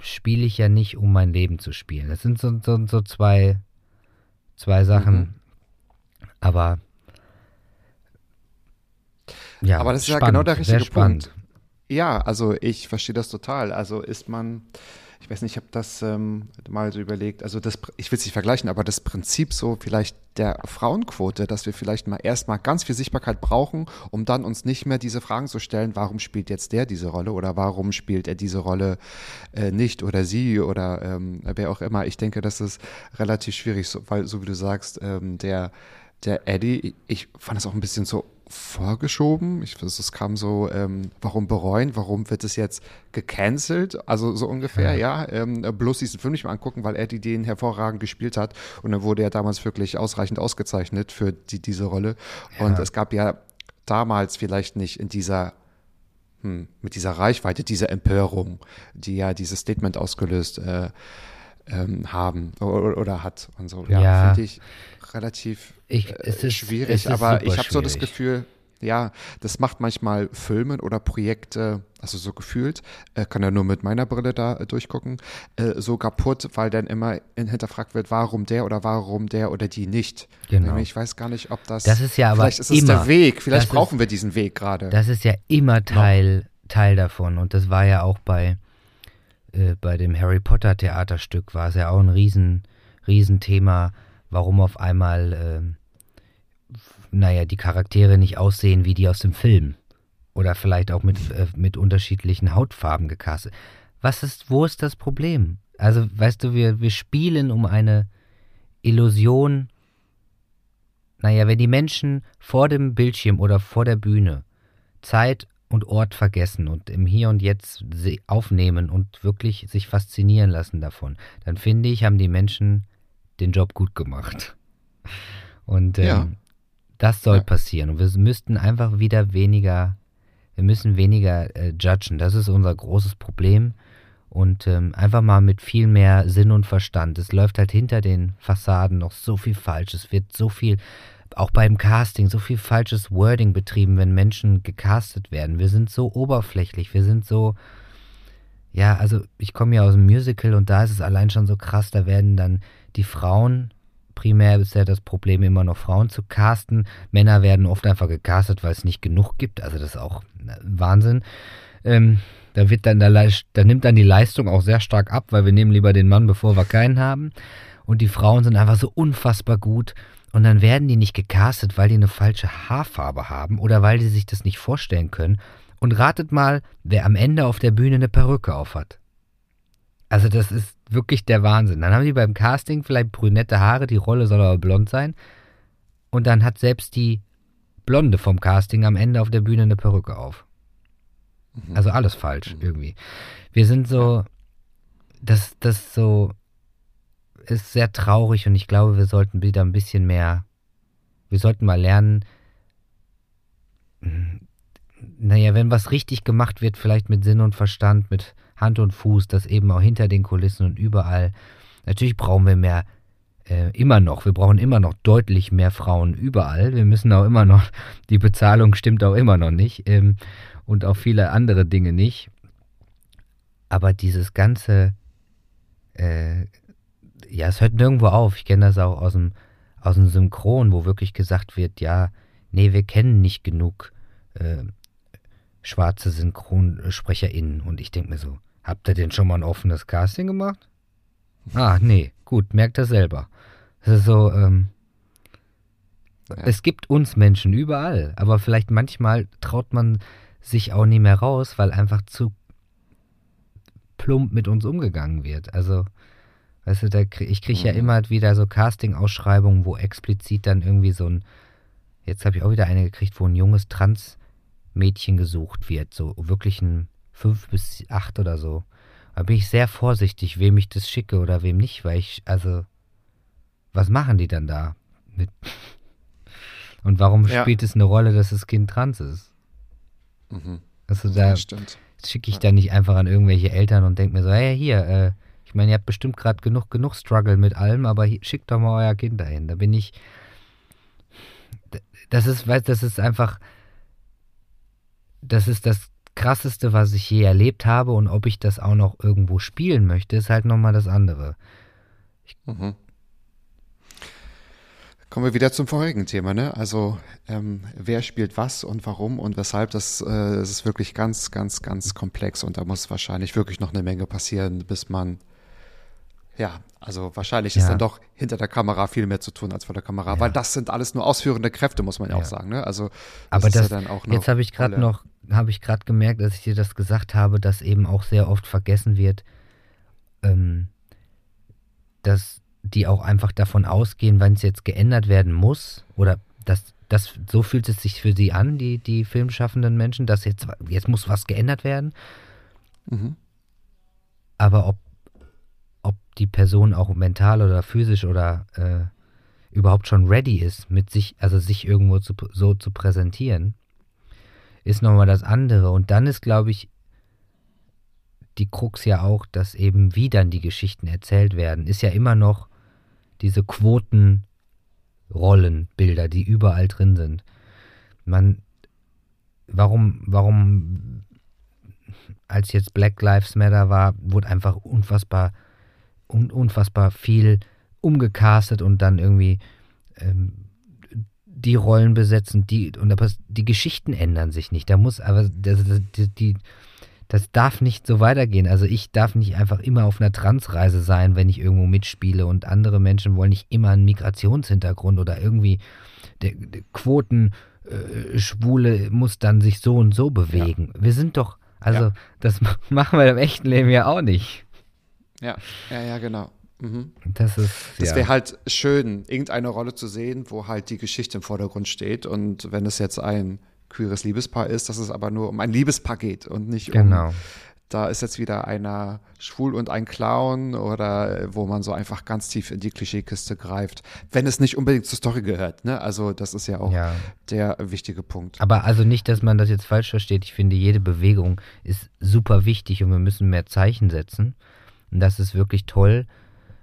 spiele ich ja nicht, um mein Leben zu spielen. Das sind so, so, so zwei, zwei Sachen. Mhm. Aber ja, Aber das ist ja spannend, genau der richtige. Punkt. Ja, also ich verstehe das total. Also ist man, ich weiß nicht, ich habe das ähm, mal so überlegt, also das, ich will es nicht vergleichen, aber das Prinzip so vielleicht der Frauenquote, dass wir vielleicht mal erstmal ganz viel Sichtbarkeit brauchen, um dann uns nicht mehr diese Fragen zu stellen, warum spielt jetzt der diese Rolle oder warum spielt er diese Rolle äh, nicht oder sie oder ähm, wer auch immer. Ich denke, das ist relativ schwierig, so, weil so wie du sagst, ähm, der der Eddie, ich fand es auch ein bisschen so vorgeschoben. Ich, es es kam so, ähm, warum bereuen, warum wird es jetzt gecancelt? Also so ungefähr, ja. Ähm, bloß diesen Film nicht mal angucken, weil Eddie den hervorragend gespielt hat. Und dann wurde er damals wirklich ausreichend ausgezeichnet für die, diese Rolle. Und es gab ja damals vielleicht nicht in dieser hm, mit dieser Reichweite, dieser Empörung, die ja dieses Statement ausgelöst äh, ähm, haben oder, oder hat und so. Ja, Ja. finde ich relativ Ich- äh, es ist- schwierig, aber ich habe so das. Gefühl, ja, das macht manchmal Filme oder Projekte, also so gefühlt, äh, kann ja nur mit meiner Brille da äh, durchgucken, äh, so kaputt, weil dann immer in- hinterfragt wird, warum der oder warum der oder die nicht. Genau. Ich weiß gar nicht, ob das. Das ist ja aber Vielleicht ist immer- der Weg, vielleicht das ist- brauchen wir diesen Weg gerade. Das ist ja immer Teil, Teil davon. Und das war ja auch bei, äh, bei dem Harry Potter Theaterstück, war es ja auch ein riesen, riesen Thema, warum auf einmal, f- naja, die Charaktere nicht aussehen wie die aus dem Film. Oder vielleicht auch mit, äh, mit unterschiedlichen Hautfarben gecastet. Was ist, wo ist das Problem? Also, weißt du, wir, wir spielen um eine Illusion. Naja, wenn die Menschen vor dem Bildschirm oder vor der Bühne Zeit und Ort vergessen und im Hier und Jetzt aufnehmen und wirklich sich faszinieren lassen davon, dann finde ich, haben die Menschen den Job gut gemacht. Und ähm, Ja. das soll Ja. passieren. Und wir müssten einfach wieder weniger, wir müssen weniger äh, judgen. Das ist unser großes Problem. Und ähm, einfach mal mit viel mehr Sinn und Verstand. Es läuft halt hinter den Fassaden noch so viel falsch. Es wird so viel, auch beim Casting, so viel falsches Wording betrieben, wenn Menschen gecastet werden. Wir sind so oberflächlich, wir sind so, ja, also ich komme ja aus dem Musical und da ist es allein schon so krass, da werden dann die Frauen, primär ist ja das Problem immer noch Frauen zu casten, Männer werden oft einfach gecastet, weil es nicht genug gibt, also das ist auch äh, Wahnsinn. Ähm, da wird dann, da, da nimmt dann die Leistung auch sehr stark ab, weil wir nehmen lieber den Mann, bevor wir keinen haben. Und die Frauen sind einfach so unfassbar gut. Und dann werden die nicht gecastet, weil die eine falsche Haarfarbe haben oder weil die sich das nicht vorstellen können. Und ratet mal, wer am Ende auf der Bühne eine Perücke aufhat. Also das ist wirklich der Wahnsinn. Dann haben die beim Casting vielleicht brünette Haare, die Rolle soll aber blond sein. Und dann hat selbst die Blonde vom Casting am Ende auf der Bühne eine Perücke auf. Also alles falsch irgendwie. Wir sind so, das, das so, ist sehr traurig und ich glaube, wir sollten wieder ein bisschen mehr, wir sollten mal lernen, hm, naja, wenn was richtig gemacht wird, vielleicht mit Sinn und Verstand, mit Hand und Fuß, das eben auch hinter den Kulissen und überall. Natürlich brauchen wir mehr äh, immer noch, wir brauchen immer noch deutlich mehr Frauen überall. Wir müssen auch immer noch, die Bezahlung stimmt auch immer noch nicht ähm, und auch viele andere Dinge nicht. Aber dieses ganze, äh, ja, es hört nirgendwo auf. Ich kenne das auch aus dem, aus dem Synchron, wo wirklich gesagt wird, ja, nee, wir kennen nicht genug äh, schwarze SynchronsprecherInnen. Und ich denke mir so, habt ihr denn schon mal ein offenes Casting gemacht? Ah, nee, gut, merkt er selber. Das ist so, ähm, Ja. es gibt uns Menschen überall, aber vielleicht manchmal traut man sich auch nie mehr raus, weil einfach zu plump mit uns umgegangen wird. Also, weißt du, da krieg, ich kriege ja Mhm. immer wieder so Casting-Ausschreibungen, wo explizit dann irgendwie so ein, jetzt habe ich auch wieder eine gekriegt, wo ein junges Trans-Mädchen gesucht wird, so wirklich ein fünf bis acht oder so. Da bin ich sehr vorsichtig, wem ich das schicke oder wem nicht, weil ich, also, was machen die dann da mit? Und warum Ja. spielt es eine Rolle, dass das Kind trans ist? Mhm. Also da Das stimmt. schicke ich dann nicht einfach an irgendwelche Eltern und denke mir so, hey, hier, äh, ich meine, ihr habt bestimmt gerade genug, genug Struggle mit allem, aber schickt doch mal euer Kind dahin. Da bin ich, das ist, weißt, das ist einfach, das ist das krasseste, was ich je erlebt habe und ob ich das auch noch irgendwo spielen möchte, ist halt nochmal das andere. Mhm. Kommen wir wieder zum vorigen Thema, ne? Also ähm, wer spielt was und warum und weshalb, das, äh, das ist wirklich ganz, ganz, ganz komplex und da muss wahrscheinlich wirklich noch eine Menge passieren, bis man, ja, also wahrscheinlich ist Ja. dann doch hinter der Kamera viel mehr zu tun als vor der Kamera, weil das sind alles nur ausführende Kräfte, muss man ja, auch Ja. sagen, ne? Also Aber ist das, ja dann auch eine jetzt habe ich gerade noch, habe ich gerade gemerkt, als ich dir das gesagt habe, dass eben auch sehr oft vergessen wird, ähm, dass die auch einfach davon ausgehen, wenn es jetzt geändert werden muss, oder dass das, so fühlt es sich für sie an, die, die filmschaffenden Menschen, dass jetzt, jetzt muss was geändert werden. Mhm. Aber ob, ob die Person auch mental oder physisch oder äh, überhaupt schon ready ist, mit sich, also sich irgendwo zu, so zu präsentieren, ist nochmal das andere. Und dann ist, glaube ich, die Krux ja auch, dass eben wie dann die Geschichten erzählt werden, ist ja immer noch diese Quotenrollenbilder, die überall drin sind. Man, warum, warum, als jetzt Black Lives Matter war, wurde einfach unfassbar, un, unfassbar viel umgecastet und dann irgendwie ähm, die Rollen besetzen, die und aber die Geschichten ändern sich nicht. Da muss aber das, das, die, das darf nicht so weitergehen. Also ich darf nicht einfach immer auf einer Transreise sein, wenn ich irgendwo mitspiele und andere Menschen wollen nicht immer einen Migrationshintergrund oder irgendwie der, der Quoten äh, Schwule muss dann sich so und so bewegen. Wir sind doch, also Ja. das ma- machen wir im echten Leben ja auch nicht. Ja, ja, ja, genau. Mhm. Das ist Das ja. wäre halt schön, irgendeine Rolle zu sehen, wo halt die Geschichte im Vordergrund steht. Und wenn es jetzt ein queeres Liebespaar ist, dass es aber nur um ein Liebespaar geht und nicht genau. um, da ist jetzt wieder einer schwul und ein Clown oder wo man so einfach ganz tief in die Klischeekiste greift, wenn es nicht unbedingt zur Story gehört. Ne? Also das ist ja auch Ja. der wichtige Punkt. Aber also nicht, dass man das jetzt falsch versteht. Ich finde, jede Bewegung ist super wichtig und wir müssen mehr Zeichen setzen. Und das ist wirklich toll.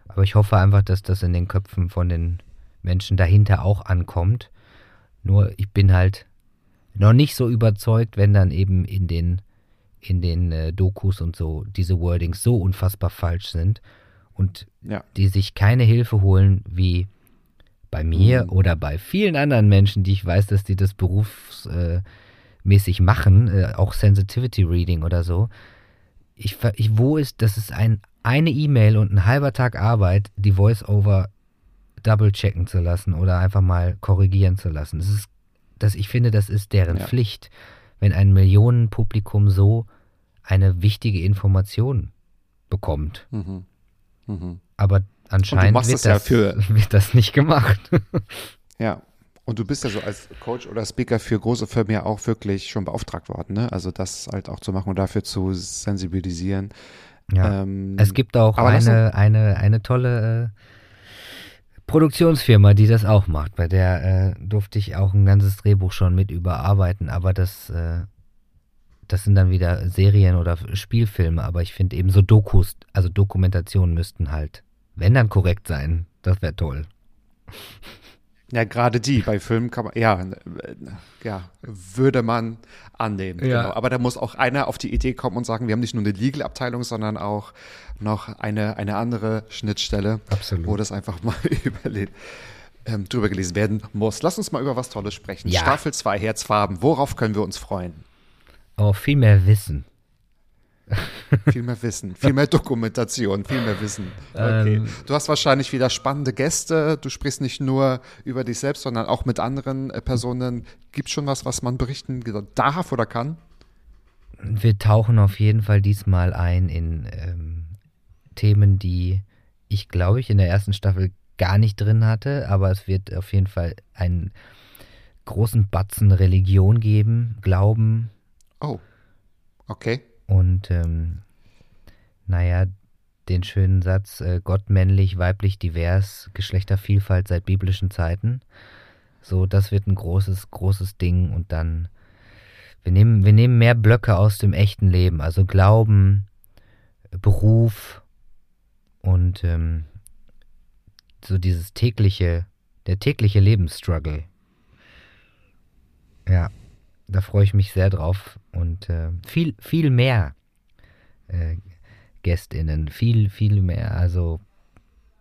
Aber ich hoffe einfach, dass das in den Köpfen von den Menschen dahinter auch ankommt. Nur ich bin halt noch nicht so überzeugt, wenn dann eben in den, in den äh, Dokus und so diese Wordings so unfassbar falsch sind und Ja. die sich keine Hilfe holen wie bei mir Mhm. oder bei vielen anderen Menschen, die ich weiß, dass die das berufsmäßig mäßig machen, äh, auch Sensitivity Reading oder so. Ich, ich, wo ist, das ist ein, eine E-Mail und ein halber Tag Arbeit, die Voice-Over double checken zu lassen oder einfach mal korrigieren zu lassen. Das ist, das, ich finde, das ist deren Ja. Pflicht, wenn ein Millionenpublikum so eine wichtige Information bekommt. Mhm. Mhm. Aber anscheinend wird, das ja wird das nicht gemacht. Ja. Und du bist ja so als Coach oder Speaker für große Firmen ja auch wirklich schon beauftragt worden, ne? Also das halt auch zu machen und dafür zu sensibilisieren. Ja. Ähm, es gibt auch eine, eine, eine tolle äh, Produktionsfirma, die das auch macht. Bei der äh, durfte ich auch ein ganzes Drehbuch schon mit überarbeiten, aber das, äh, das sind dann wieder Serien oder Spielfilme. Aber ich finde eben so Dokus, also Dokumentationen müssten halt, wenn dann korrekt sein. Das wäre toll. Ja, gerade die bei Filmen kann man, ja, äh, ja, würde man annehmen. Ja. Genau. Aber da muss auch einer auf die Idee kommen und sagen, wir haben nicht nur eine Legal-Abteilung, sondern auch noch eine, eine andere Schnittstelle, Absolut. wo das einfach mal überlegt. Ähm, drüber gelesen werden muss. Lass uns mal über was Tolles sprechen. Ja. Staffel 2 Herzfarben. Worauf können wir uns freuen? Oh, viel mehr Wissen. Viel mehr Wissen, viel mehr Dokumentation, viel mehr Wissen. Okay. Ähm. du hast wahrscheinlich wieder spannende Gäste. Du sprichst nicht nur über dich selbst, sondern auch mit anderen äh, Personen. Gibt schon was, was man berichten darf oder kann? Wir tauchen auf jeden Fall diesmal ein in ähm, Themen, die ich glaube ich in der ersten Staffel gar nicht drin hatte, aber es wird auf jeden Fall einen großen Batzen Religion geben, Glauben Oh, okay. Und ähm, naja, den schönen Satz, äh, Gott männlich, weiblich, divers, Geschlechtervielfalt seit biblischen Zeiten. So, das wird ein großes, großes Ding und dann, wir nehmen, wir nehmen mehr Blöcke aus dem echten Leben, also Glauben, Beruf und ähm, so dieses tägliche, der tägliche Lebensstruggle. Ja, da freue ich mich sehr drauf und äh, viel, viel mehr äh, GästInnen, viel, viel mehr. Also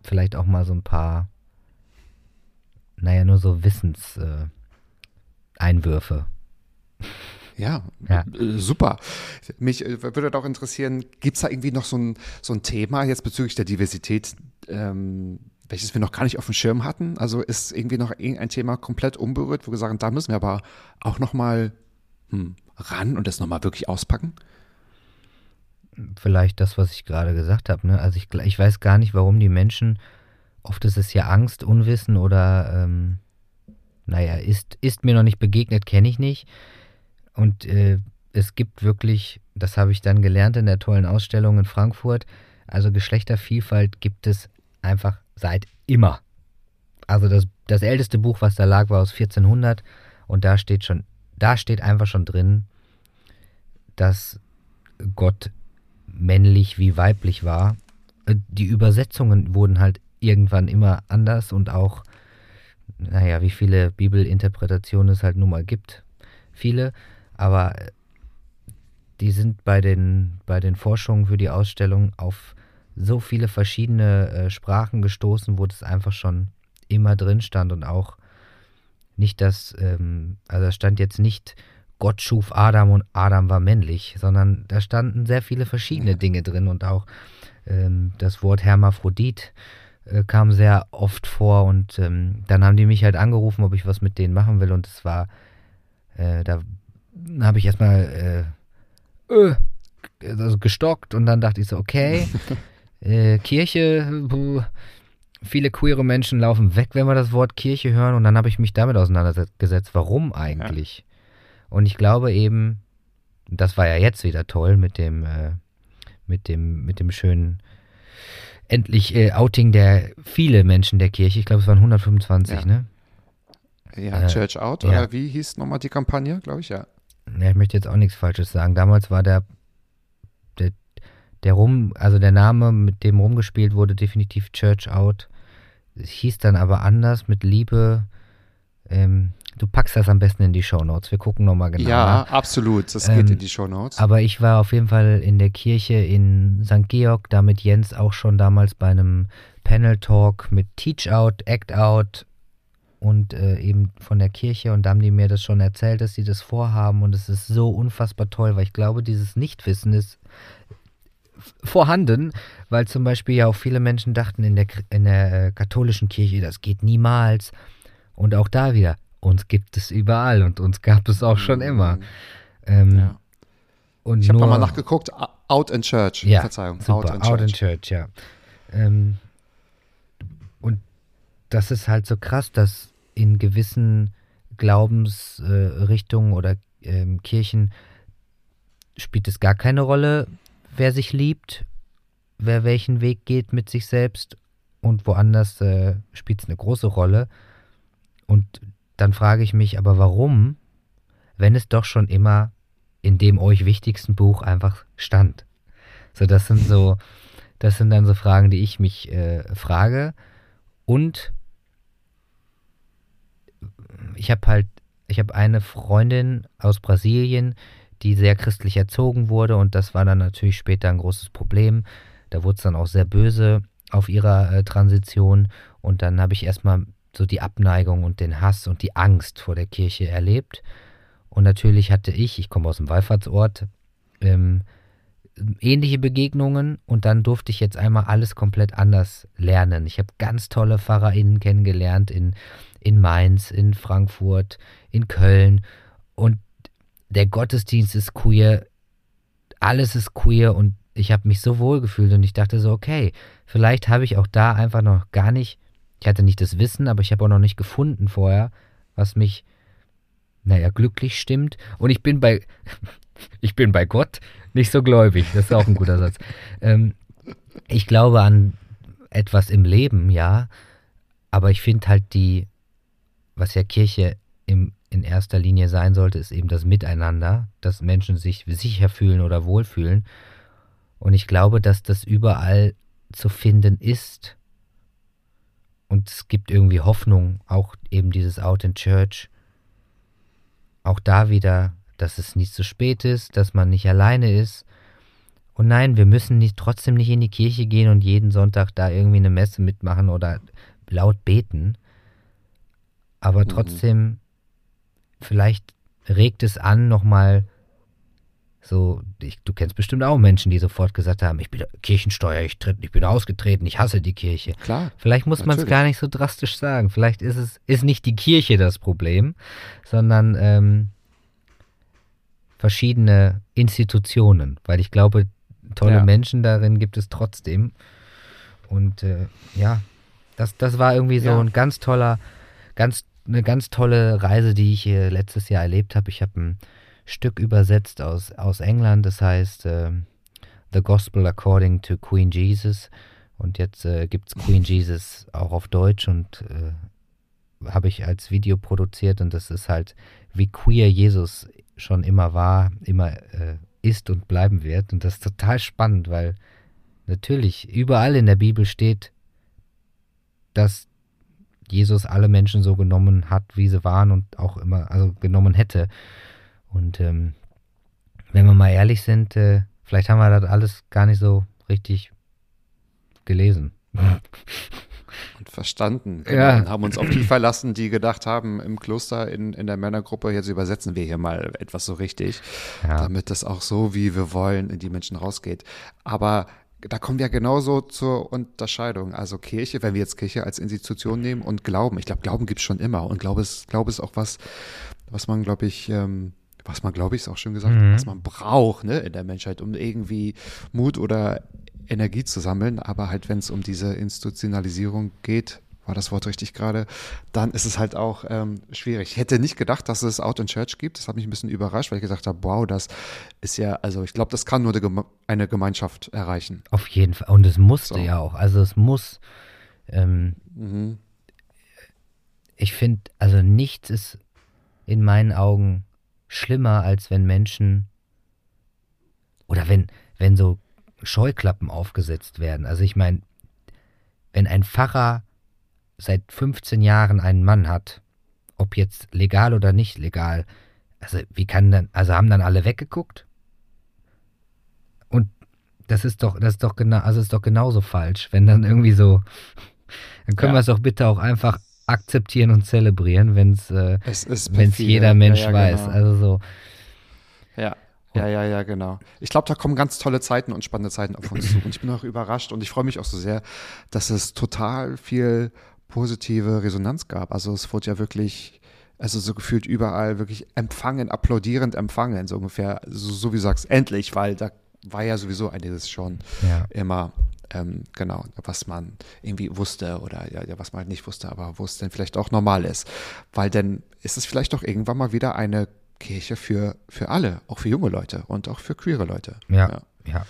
vielleicht auch mal so ein paar, naja, nur so Wissenseinwürfe. Äh. Ja, Ja. äh, super. Mich äh, würde auch interessieren, gibt es da irgendwie noch so ein, so ein Thema jetzt bezüglich der Diversität, ähm, welches wir noch gar nicht auf dem Schirm hatten? Also ist irgendwie noch irgendein Thema komplett unberührt, wo wir sagen, da müssen wir aber auch noch mal hm, ran und das noch mal wirklich auspacken? vielleicht das, was ich gerade gesagt habe. Ne? Also ich, ich weiß gar nicht, warum die Menschen, oft ist es ja Angst, Unwissen oder, ähm, naja, ist, ist mir noch nicht begegnet, kenne ich nicht. Und äh, es gibt wirklich, das habe ich dann gelernt in der tollen Ausstellung in Frankfurt, also Geschlechtervielfalt gibt es einfach seit immer. Also das, das älteste Buch, was da lag, war aus 1400 und da steht schon, da steht einfach schon drin, dass Gott männlich wie weiblich war. Äh, Die Übersetzungen wurden halt irgendwann immer anders und auch, naja, wie viele Bibelinterpretationen es halt nun mal gibt. Viele, aber äh, die sind bei den, bei den Forschungen für die Ausstellung auf so viele verschiedene äh, Sprachen gestoßen, wo das einfach schon immer drin stand und auch nicht das, ähm, also da stand jetzt nicht Gott schuf Adam und Adam war männlich, sondern da standen sehr viele verschiedene Dinge drin und auch ähm, das Wort Hermaphrodit äh, kam sehr oft vor und ähm, dann haben die mich halt angerufen, ob ich was mit denen machen will und es war, äh, da habe ich erstmal äh, äh, also gestockt und dann dachte ich so, okay, äh, Kirche, puh, viele queere Menschen laufen weg, wenn wir das Wort Kirche hören und dann habe ich mich damit auseinandergesetzt, warum eigentlich? Und ich glaube eben, das war ja jetzt wieder toll mit dem, äh, mit dem, mit dem schönen endlich äh, Outing der viele Menschen der Kirche. Ich glaube, es waren 125, Ja. ne? Ja, Äh, Church Out, ja. oder wie hieß nochmal die Kampagne, glaube ich, ja. Ja, ich möchte jetzt auch nichts Falsches sagen. Damals war der, der, der rum, also der Name, mit dem rumgespielt wurde, definitiv Church Out. Hieß dann aber anders mit Liebe. Ähm, du packst das am besten in die Shownotes. Wir gucken nochmal genau. Ja, absolut. Das Ähm, geht in die Show Notes. Aber ich war auf jeden Fall in der Kirche in St. Georg, da mit Jens auch schon damals bei einem Panel Talk mit Teach Out, Act Out und äh, eben von der Kirche und da haben die mir das schon erzählt, dass sie das vorhaben und es ist so unfassbar toll, weil ich glaube, dieses Nichtwissen ist vorhanden, weil zum Beispiel ja auch viele Menschen dachten in der, in der äh, katholischen Kirche, das geht niemals und auch da wieder, uns gibt es überall und uns gab es auch schon immer. Ähm, Mhm. Ja. und Ich habe nochmal nachgeguckt. Out in Church. ja, Verzeihung. super, Out in Church. ja. Ähm, und das ist halt so krass, dass in gewissen Glaubensrichtungen äh, oder ähm, Kirchen spielt es gar keine Rolle, wer sich liebt, wer welchen Weg geht mit sich selbst und woanders äh, spielt es eine große Rolle. Und dann frage ich mich aber, warum, wenn es doch schon immer in dem euch wichtigsten Buch einfach stand? So, das sind so, das sind dann so Fragen, die ich mich äh, frage. Und ich habe halt, ich habe eine Freundin aus Brasilien, die sehr christlich erzogen wurde und das war dann natürlich später ein großes Problem. Da wurde es dann auch sehr böse auf ihrer äh, Transition und dann habe ich erstmal so die Abneigung und den Hass und die Angst vor der Kirche erlebt. Und natürlich hatte ich, ich komme aus dem Wallfahrtsort, ähm, ähnliche Begegnungen und dann durfte ich jetzt einmal alles komplett anders lernen. Ich habe ganz tolle PfarrerInnen kennengelernt in, in Mainz, in Frankfurt, in Köln und der Gottesdienst ist queer, alles ist queer und ich habe mich so wohl gefühlt und ich dachte so, okay, vielleicht habe ich auch da einfach noch gar nicht, ich hatte nicht das Wissen, aber ich habe auch noch nicht gefunden vorher, was mich, naja, glücklich stimmt. Und ich bin bei, ich bin bei Gott nicht so gläubig, das ist auch ein guter Satz. Ähm, ich glaube an etwas im Leben, ja, aber ich finde halt die, was ja Kirche im, in erster Linie sein sollte, ist eben das Miteinander, dass Menschen sich sicher fühlen oder wohlfühlen. Und ich glaube, dass das überall zu finden ist. Und es gibt irgendwie Hoffnung, auch eben dieses Out in Church. Auch da wieder, dass es nicht zu spät ist, dass man nicht alleine ist. Und nein, wir müssen nicht, trotzdem nicht in die Kirche gehen und jeden Sonntag da irgendwie eine Messe mitmachen oder laut beten. Aber trotzdem, vielleicht regt es an, nochmal so, ich, du kennst bestimmt auch Menschen, die sofort gesagt haben, ich bin Kirchensteuer, ich, tritt, ich bin ausgetreten, ich hasse die Kirche. Klar. Vielleicht muss man es gar nicht so drastisch sagen. Vielleicht ist es ist nicht die Kirche das Problem, sondern ähm, verschiedene Institutionen, weil ich glaube, tolle Ja. Menschen darin gibt es trotzdem. Und äh, ja, das, das war irgendwie so Ja. ein ganz toller, ganz eine ganz tolle Reise, die ich äh, letztes Jahr erlebt habe. Ich habe ein Stück übersetzt aus, aus England, das heißt ähm, The Gospel According to Queen Jesus. Und jetzt äh, gibt es Queen Jesus auch auf Deutsch und äh, habe ich als Video produziert und das ist halt, wie queer Jesus schon immer war, immer äh, ist und bleiben wird. Und das ist total spannend, weil natürlich überall in der Bibel steht, dass Jesus alle Menschen so genommen hat, wie sie waren und auch immer, also genommen hätte. Und ähm, wenn wir mal ehrlich sind, äh, vielleicht haben wir das alles gar nicht so richtig gelesen. Und verstanden. Ja. Und haben uns auf die verlassen, die gedacht haben, im Kloster in, in der Männergruppe, jetzt übersetzen wir hier mal etwas so richtig, Ja. damit das auch so, wie wir wollen, in die Menschen rausgeht. Aber da kommen wir genauso zur Unterscheidung. Also Kirche, wenn wir jetzt Kirche als Institution nehmen und Glauben. Ich glaube, Glauben gibt's schon immer. Und Glaube ist, Glaube ist auch was, was man, glaube ich, ähm, was man, glaube ich, ist auch schon gesagt, Mhm. was man braucht ne, in der Menschheit, um irgendwie Mut oder Energie zu sammeln. Aber halt, wenn es um diese Institutionalisierung geht, war das Wort richtig gerade, dann ist es halt auch ähm, schwierig. Ich hätte nicht gedacht, dass es Out in Church gibt. Das hat mich ein bisschen überrascht, weil ich gesagt habe, wow, das ist ja, also ich glaube, das kann nur eine Geme- eine Gemeinschaft erreichen. Auf jeden Fall. Und es musste So. ja auch. Also es muss. Ähm, Mhm. ich finde, also nichts ist in meinen Augen schlimmer, als wenn Menschen oder wenn, wenn so Scheuklappen aufgesetzt werden. Also ich meine, wenn ein Pfarrer seit 15 Jahren einen Mann hat, ob jetzt legal oder nicht legal, also wie kann dann, also haben dann alle weggeguckt? Und das ist doch, das ist doch genau, also ist doch genauso falsch, wenn dann irgendwie so, dann können Ja. wir es doch bitte auch einfach akzeptieren und zelebrieren, wenn es äh, Es perfide. jeder Mensch Ja, ja, weiß. genau. Also so, Ja. Ja, ja, ja, genau. Ich glaube, da kommen ganz tolle Zeiten und spannende Zeiten auf uns zu. Und ich bin auch überrascht und ich freue mich auch so sehr, dass es total viel positive Resonanz gab. Also es wurde ja wirklich, also so gefühlt überall wirklich empfangen, applaudierend empfangen, so ungefähr, so, so wie du sagst, endlich, weil da war ja sowieso einiges schon ja. immer, ähm, genau, was man irgendwie wusste oder ja, ja, was man halt nicht wusste, aber wo es denn vielleicht auch normal ist. Weil dann ist es vielleicht auch irgendwann mal wieder eine Kirche für, für alle, auch für junge Leute und auch für queere Leute. Ja, ja.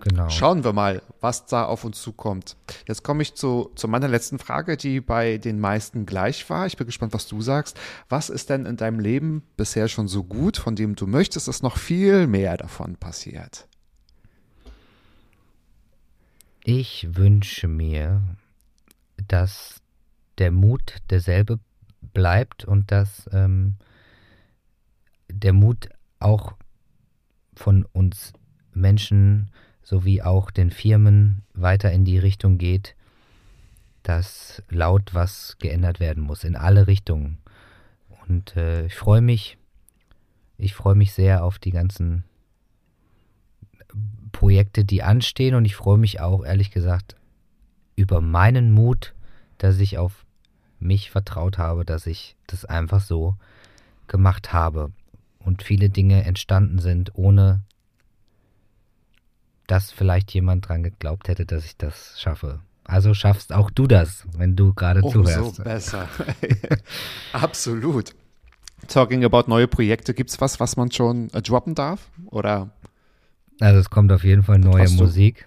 Genau. Schauen wir mal, was da auf uns zukommt. Jetzt komme ich zu, zu meiner letzten Frage, die bei den meisten gleich war. Ich bin gespannt, was du sagst. Was ist denn in deinem Leben bisher schon so gut, von dem du möchtest, dass noch viel mehr davon passiert? Ich wünsche mir dass der Mut derselbe bleibt und dass ähm, der Mut auch von uns Menschen sowie auch den Firmen weiter in die Richtung geht, dass laut was geändert werden muss, in alle Richtungen. Und äh, ich freue mich, ich freue mich sehr auf die ganzen Projekte, die anstehen und ich freue mich auch, ehrlich gesagt, über meinen Mut, dass ich auf mich vertraut habe, dass ich das einfach so gemacht habe und viele Dinge entstanden sind, ohne dass vielleicht jemand dran geglaubt hätte, dass ich das schaffe. Also schaffst auch du das, wenn du gerade Umso zuhörst. besser. Absolut. Talking about neue Projekte, gibt es was, was man schon äh, droppen darf? Oder? Also es kommt auf jeden Fall neue Musik.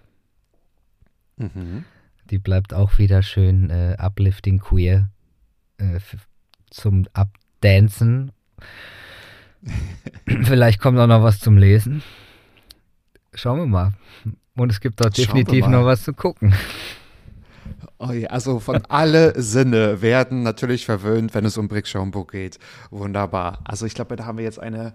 Mhm. Die bleibt auch wieder schön äh, uplifting queer äh, zum Abdancen. Vielleicht kommt auch noch was zum Lesen. Schauen wir mal. Und es gibt wir definitiv noch was zu gucken. Oh ja, also von alle Sinne werden natürlich verwöhnt, wenn es um Brick Schaumburg geht. Wunderbar. Also ich glaube, da haben wir jetzt eine,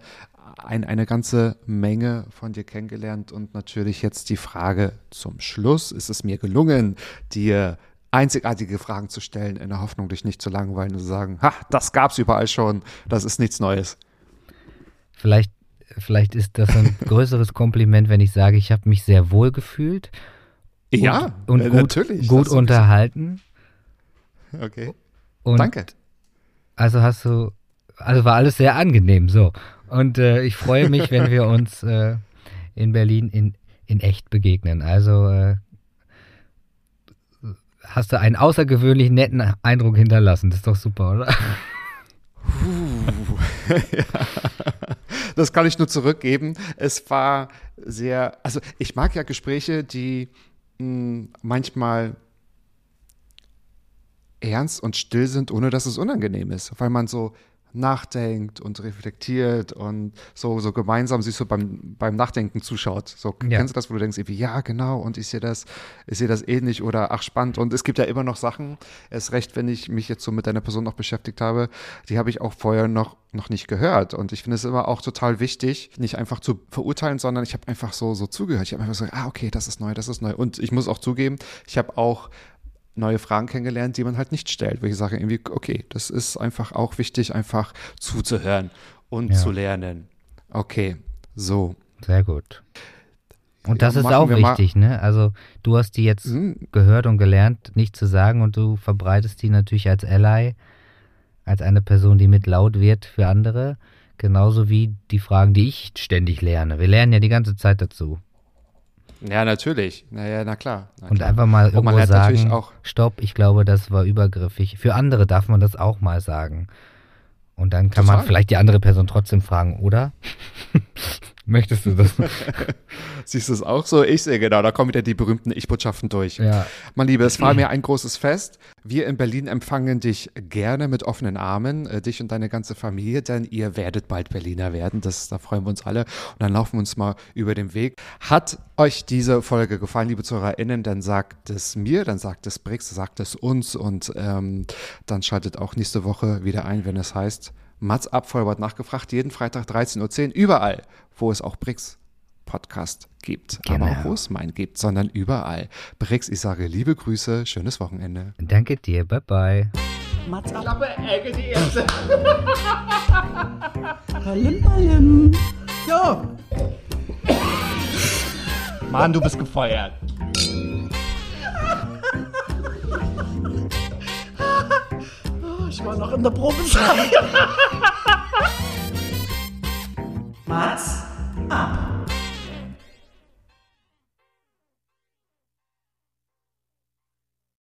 ein, eine ganze Menge von dir kennengelernt und natürlich jetzt die Frage zum Schluss. Ist es mir gelungen, dir einzigartige Fragen zu stellen, in der Hoffnung, dich nicht zu langweilen und zu sagen, ha, das gab's überall schon, das ist nichts Neues. Vielleicht, vielleicht ist das ein größeres Kompliment, wenn ich sage, ich habe mich sehr wohl gefühlt Ja, und äh, gut, natürlich. gut unterhalten. Okay, Und danke. Also hast du, also war alles sehr angenehm, so. Und äh, ich freue mich, wenn wir uns äh, in Berlin in, in echt begegnen. Also äh, hast du einen außergewöhnlich netten Eindruck hinterlassen. Das ist doch super, oder? Das kann ich nur zurückgeben. Es war sehr, also ich mag ja Gespräche, die mh, manchmal ernst und still sind, ohne dass es unangenehm ist, weil man so nachdenkt und reflektiert und so, so gemeinsam sich so beim, beim Nachdenken zuschaut. So, Ja. kennst du das, wo du denkst, irgendwie, ja, genau, und ich sehe das, ich sehe das ähnlich oder ach, spannend. Und es gibt ja immer noch Sachen, erst recht, wenn ich mich jetzt so mit deiner Person noch beschäftigt habe, die habe ich auch vorher noch, noch nicht gehört. Und ich finde es immer auch total wichtig, nicht einfach zu verurteilen, sondern ich habe einfach so, so zugehört. Ich habe einfach so, ah, okay, das ist neu, das ist neu. Und ich muss auch zugeben, ich habe auch neue Fragen kennengelernt, die man halt nicht stellt, wo ich sage irgendwie, okay, das ist einfach auch wichtig, einfach zuzuhören und Ja. zu lernen. Okay, so. Sehr gut. Und das Ja, ist auch wichtig, ne? Also du hast die jetzt Hm, gehört und gelernt, nicht zu sagen und du verbreitest die natürlich als Ally, als eine Person, die mit laut wird für andere, genauso wie die Fragen, die ich ständig lerne. Wir lernen ja die ganze Zeit dazu. Ja, natürlich. Naja, na klar. Na Und klar. einfach mal man irgendwo sagen, auch- stopp, ich glaube, das war übergriffig. Für andere darf man das auch mal sagen. Und dann kann Total. man vielleicht die andere Person trotzdem fragen, oder? Möchtest du das? Siehst du es auch so? Ich sehe genau, da kommen wieder die berühmten Ich-Botschaften durch. ja. Mein Lieber, es war mir ein großes Fest. Wir in Berlin empfangen dich gerne mit offenen Armen, äh, dich und deine ganze Familie, denn ihr werdet bald Berliner werden. Das, da freuen wir uns alle. Und dann laufen wir uns mal über den Weg. Hat euch diese Folge gefallen, liebe ZuhörerInnen, dann sagt es mir, dann sagt es Brix, sagt es uns und ähm, dann schaltet auch nächste Woche wieder ein, wenn es heißt Mats ab, Vollbart nachgefragt, jeden Freitag 13.10 Uhr, überall, wo es auch Brix Podcast gibt. Aber Genau. auch wo es meinen gibt, sondern überall. Brix, ich sage liebe Grüße, schönes Wochenende. Danke dir, bye bye. Mats ab. Palim, palim. So, Mann, du bist gefeuert. ich war noch in der Probezeit. Mats up.